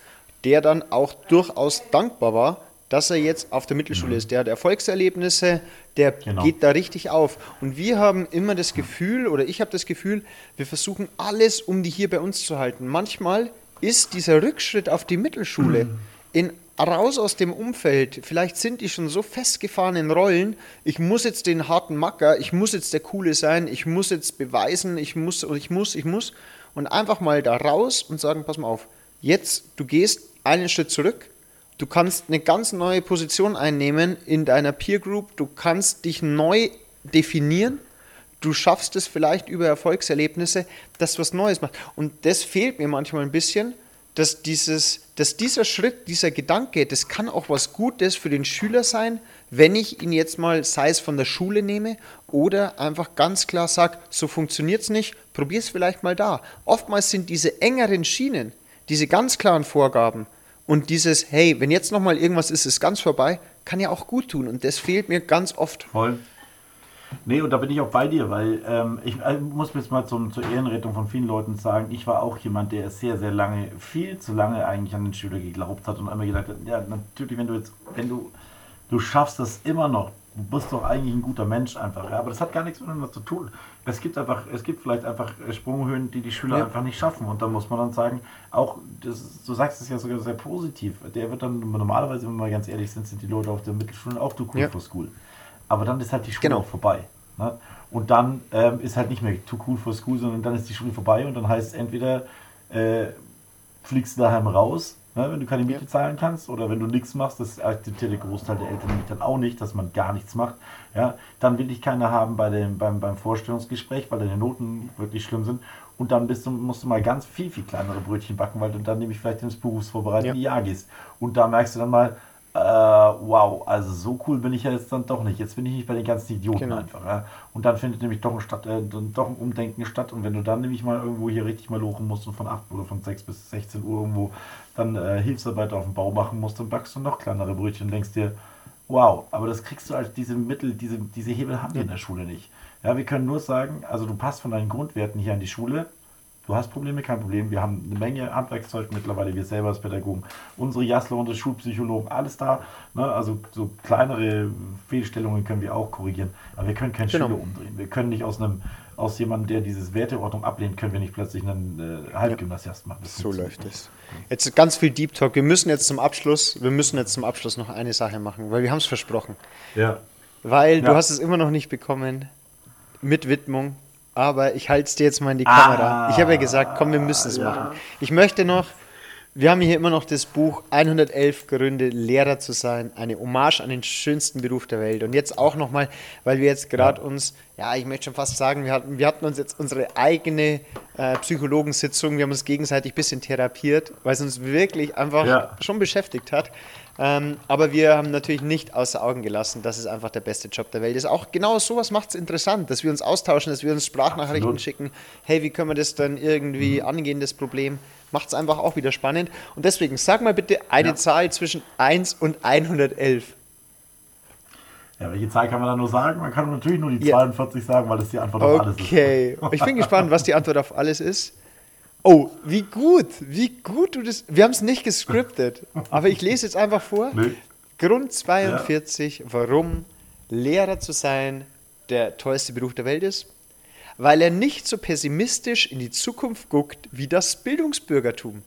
der dann auch durchaus dankbar war, dass er jetzt auf der Mittelschule mhm. ist. Der hat Erfolgserlebnisse, der genau. geht da richtig auf. Und wir haben immer das Gefühl, oder ich habe das Gefühl, wir versuchen alles, um die hier bei uns zu halten. Manchmal ist dieser Rückschritt auf die Mittelschule mhm. in raus aus dem Umfeld. Vielleicht sind die schon so festgefahren in Rollen. Ich muss jetzt den harten Macker, ich muss jetzt der Coole sein, ich muss jetzt beweisen, ich muss, ich muss, ich muss. Und einfach mal da raus und sagen: Pass mal auf, jetzt, du gehst einen Schritt zurück, du kannst eine ganz neue Position einnehmen in deiner Peer Group, du kannst dich neu definieren du schaffst es vielleicht über Erfolgserlebnisse, dass du was Neues machst. Und das fehlt mir manchmal ein bisschen, dass, dieses, dass dieser Schritt, dieser Gedanke, das kann auch was Gutes für den Schüler sein, wenn ich ihn jetzt mal, sei es von der Schule nehme oder einfach ganz klar sage, so funktioniert es nicht, probier es vielleicht mal da. Oftmals sind diese engeren Schienen, diese ganz klaren Vorgaben und dieses, hey, wenn jetzt nochmal irgendwas ist, ist ganz vorbei, kann ja auch gut tun. Und das fehlt mir ganz oft. Voll. Nee, und da bin ich auch bei dir, weil ähm, ich äh, muss jetzt mal zum, zur Ehrenrettung von vielen Leuten sagen, ich war auch jemand, der sehr, sehr lange, viel zu lange eigentlich an den Schüler geglaubt hat und einmal gedacht hat, ja, natürlich, wenn du jetzt, wenn du, du schaffst das immer noch, du bist doch eigentlich ein guter Mensch einfach, ja, aber das hat gar nichts miteinander zu tun. Es gibt einfach, es gibt vielleicht einfach Sprunghöhen, die die Schüler ja. einfach nicht schaffen und da muss man dann sagen, auch, das, du sagst es ja sogar sehr positiv, der wird dann normalerweise, wenn wir mal ganz ehrlich sind, sind die Leute auf der Mittelschule auch too cool ja. for school aber dann ist halt die Schule genau. auch vorbei. Ne? Und dann ähm, ist halt nicht mehr too cool for school, sondern dann ist die Schule vorbei und dann heißt es entweder äh, fliegst du daheim raus, ne, wenn du keine Miete zahlen kannst, oder wenn du nichts machst, das akzeptiert der Großteil der Eltern nämlich dann auch nicht, dass man gar nichts macht. Ja, dann will ich keiner haben bei dem, beim, beim Vorstellungsgespräch, weil deine Noten wirklich schlimm sind. Und dann bist du, musst du mal ganz viel, viel kleinere Brötchen backen, weil du dann nämlich vielleicht ins berufsvorbereitende ja. Jahr gehst. Und da merkst du dann mal, äh, wow, also so cool bin ich ja jetzt dann doch nicht. Jetzt bin ich nicht bei den ganzen Idioten genau. einfach. Ja? Und dann findet nämlich doch ein, Stadt, äh, doch ein Umdenken statt. Und wenn du dann nämlich mal irgendwo hier richtig mal lochen musst und von 8 oder von 6 bis 16 Uhr irgendwo dann äh, Hilfsarbeit auf dem Bau machen musst, dann backst du noch kleinere Brötchen und denkst dir, wow, aber das kriegst du als diese Mittel, diese, diese Hebel haben wir in der Schule nicht. Ja, wir können nur sagen, also du passt von deinen Grundwerten hier an die Schule, Du hast Probleme, kein Problem. Wir haben eine Menge Handwerkszeug mittlerweile, wir selber als Pädagogen, unsere Jassler, unsere Schulpsychologen, alles da. Ne? Also so kleinere Fehlstellungen können wir auch korrigieren. Aber wir können keinen Genau. Schüler umdrehen. Wir können nicht aus einem aus jemandem, der dieses Werteordnung ablehnt, können wir nicht plötzlich einen äh, Halbgymnasiast machen. Das So läuft es. Jetzt ganz viel Deep Talk. Wir müssen jetzt zum Abschluss, wir müssen jetzt zum Abschluss noch eine Sache machen, weil wir haben es versprochen. Ja. Weil du Ja. hast es immer noch nicht bekommen mit Widmung, aber ich halte es dir jetzt mal in die Kamera. ich habe ja gesagt, komm, wir müssen es machen. Ich möchte noch, wir haben hier immer noch das Buch 111 Gründe, Lehrer zu sein, eine Hommage an den schönsten Beruf der Welt. Und jetzt auch nochmal, weil wir jetzt gerade uns, ja, ich möchte schon fast sagen, wir hatten, wir hatten uns jetzt unsere eigene äh, Psychologensitzung, wir haben uns gegenseitig ein bisschen therapiert, weil es uns wirklich einfach Ja. schon beschäftigt hat. Ähm, aber wir haben natürlich nicht außer Augen gelassen, dass es einfach der beste Job der Welt ist. Auch genau sowas macht es interessant, dass wir uns austauschen, dass wir uns Sprachnachrichten Absolut. schicken. Hey, wie können wir das dann irgendwie angehen, das Problem? Macht es einfach auch wieder spannend. Und deswegen, sag mal bitte eine Ja. Zahl zwischen 1 und 111. ja, welche Zahl kann man da nur sagen? Man kann natürlich nur die Ja. 42 sagen, weil das die Antwort auf alles ist. Okay. Ich bin gespannt, was die Antwort auf alles ist. Oh, wie gut, wie gut du das. Wir haben es nicht gescriptet, aber ich lese jetzt einfach vor. Nee. Grund 42, warum Lehrer zu sein der tollste Beruf der Welt ist. Weil er nicht so pessimistisch in die Zukunft guckt wie das Bildungsbürgertum.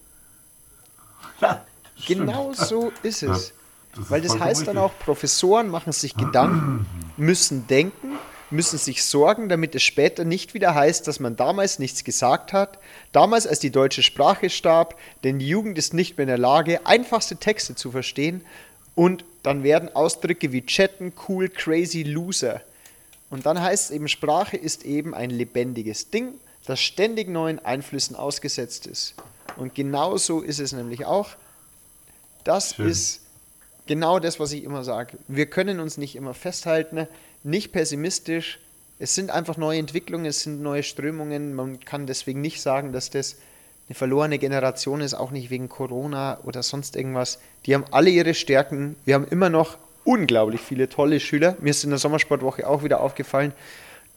Ja, das stimmt. Genau so ist Ja, es. das ist Weil das vollkommen heißt dann richtig. auch, Professoren machen sich Gedanken, müssen denken, müssen sich sorgen, damit es später nicht wieder heißt, dass man damals nichts gesagt hat, damals als die deutsche Sprache starb, denn die Jugend ist nicht mehr in der Lage, einfachste Texte zu verstehen und dann werden Ausdrücke wie chatten, cool, crazy, loser. Und dann heißt es eben, Sprache ist eben ein lebendiges Ding, das ständig neuen Einflüssen ausgesetzt ist. Und genau so ist es nämlich auch. Das Schön. ist genau das, was ich immer sage. Wir können uns nicht immer festhalten, nicht pessimistisch. Es sind einfach neue Entwicklungen, es sind neue Strömungen. Man kann deswegen nicht sagen, dass das eine verlorene Generation ist, auch nicht wegen Corona oder sonst irgendwas. Die haben alle ihre Stärken. Wir haben immer noch unglaublich viele tolle Schüler. Mir ist in der Sommersportwoche auch wieder aufgefallen,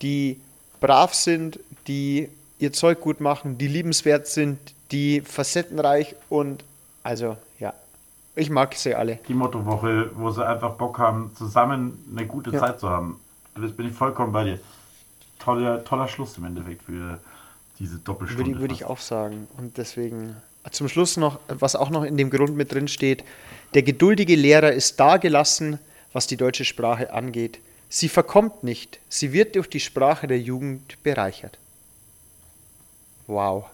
die brav sind, die ihr Zeug gut machen, die liebenswert sind, die facettenreich und also ja, ich mag sie alle. Die Mottowoche, wo sie einfach Bock haben, zusammen eine gute Ja. Zeit zu haben. Das bin ich vollkommen bei dir. Toller, toller Schluss im Endeffekt für diese Doppelstunde. Würde, ich- würde ich auch sagen. Und deswegen zum Schluss noch, was auch noch in dem Grund mit drin steht, der geduldige Lehrer ist da gelassen, was die deutsche Sprache angeht. Sie verkommt nicht, sie wird durch die Sprache der Jugend bereichert. Wow.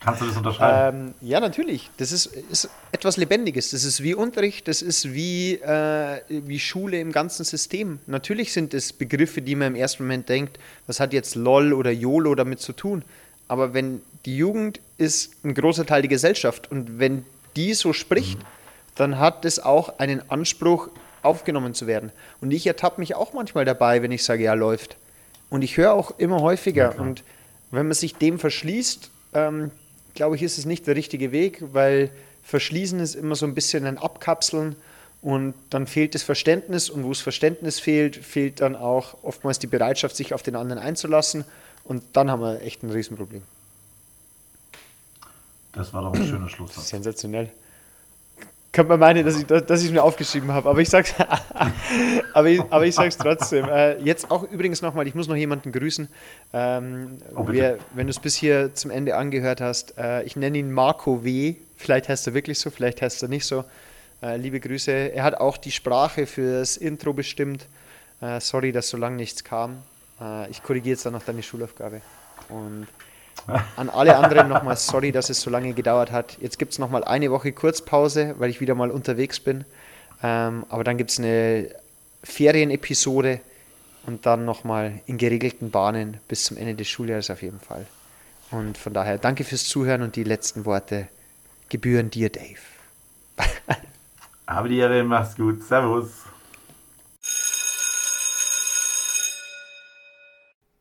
Kannst du das unterschreiben? Ähm, ja, natürlich. Das ist, ist etwas Lebendiges. Das ist wie Unterricht, das ist wie, äh, wie Schule im ganzen System. Natürlich sind es Begriffe, die man im ersten Moment denkt, was hat jetzt LOL oder YOLO damit zu tun? Aber wenn die Jugend ist ein großer Teil der Gesellschaft und wenn die so spricht, dann hat es auch einen Anspruch, aufgenommen zu werden. Und ich ertappe mich auch manchmal dabei, wenn ich sage, ja, läuft. Und ich höre auch immer häufiger. klar. und wenn man sich dem verschließt, ähm, glaube ich, ist es nicht der richtige Weg, weil Verschließen ist immer so ein bisschen ein Abkapseln und dann fehlt das Verständnis und wo das Verständnis fehlt, fehlt dann auch oftmals die Bereitschaft, sich auf den anderen einzulassen und dann haben wir echt ein Riesenproblem. das war doch ein schöner Schlusssatz. Sensationell. Könnte man meinen, dass ich dass ich es mir aufgeschrieben habe, aber ich sag's, <laughs> aber ich, aber ich sag's trotzdem. Äh, jetzt auch übrigens nochmal, ich muss noch jemanden grüßen. Ähm, Oh, wer, wenn du es bis hier zum Ende angehört hast, äh, ich nenne ihn Marco W. Vielleicht heißt er wirklich so, vielleicht heißt er nicht so. Äh, liebe Grüße. Er hat auch die Sprache fürs Intro bestimmt. Äh, sorry, dass so lange nichts kam. Äh, ich korrigiere jetzt dann noch deine Schulaufgabe. Und an alle anderen nochmal sorry, dass es so lange gedauert hat. Jetzt gibt es nochmal eine Woche Kurzpause, weil ich wieder mal unterwegs bin. Ähm, aber dann gibt es eine Ferienepisode und dann nochmal in geregelten Bahnen bis zum Ende des Schuljahres auf jeden Fall. Und von daher danke fürs Zuhören und die letzten Worte gebühren dir, Dave. <laughs> Aber die Ehre, mach's gut. Servus.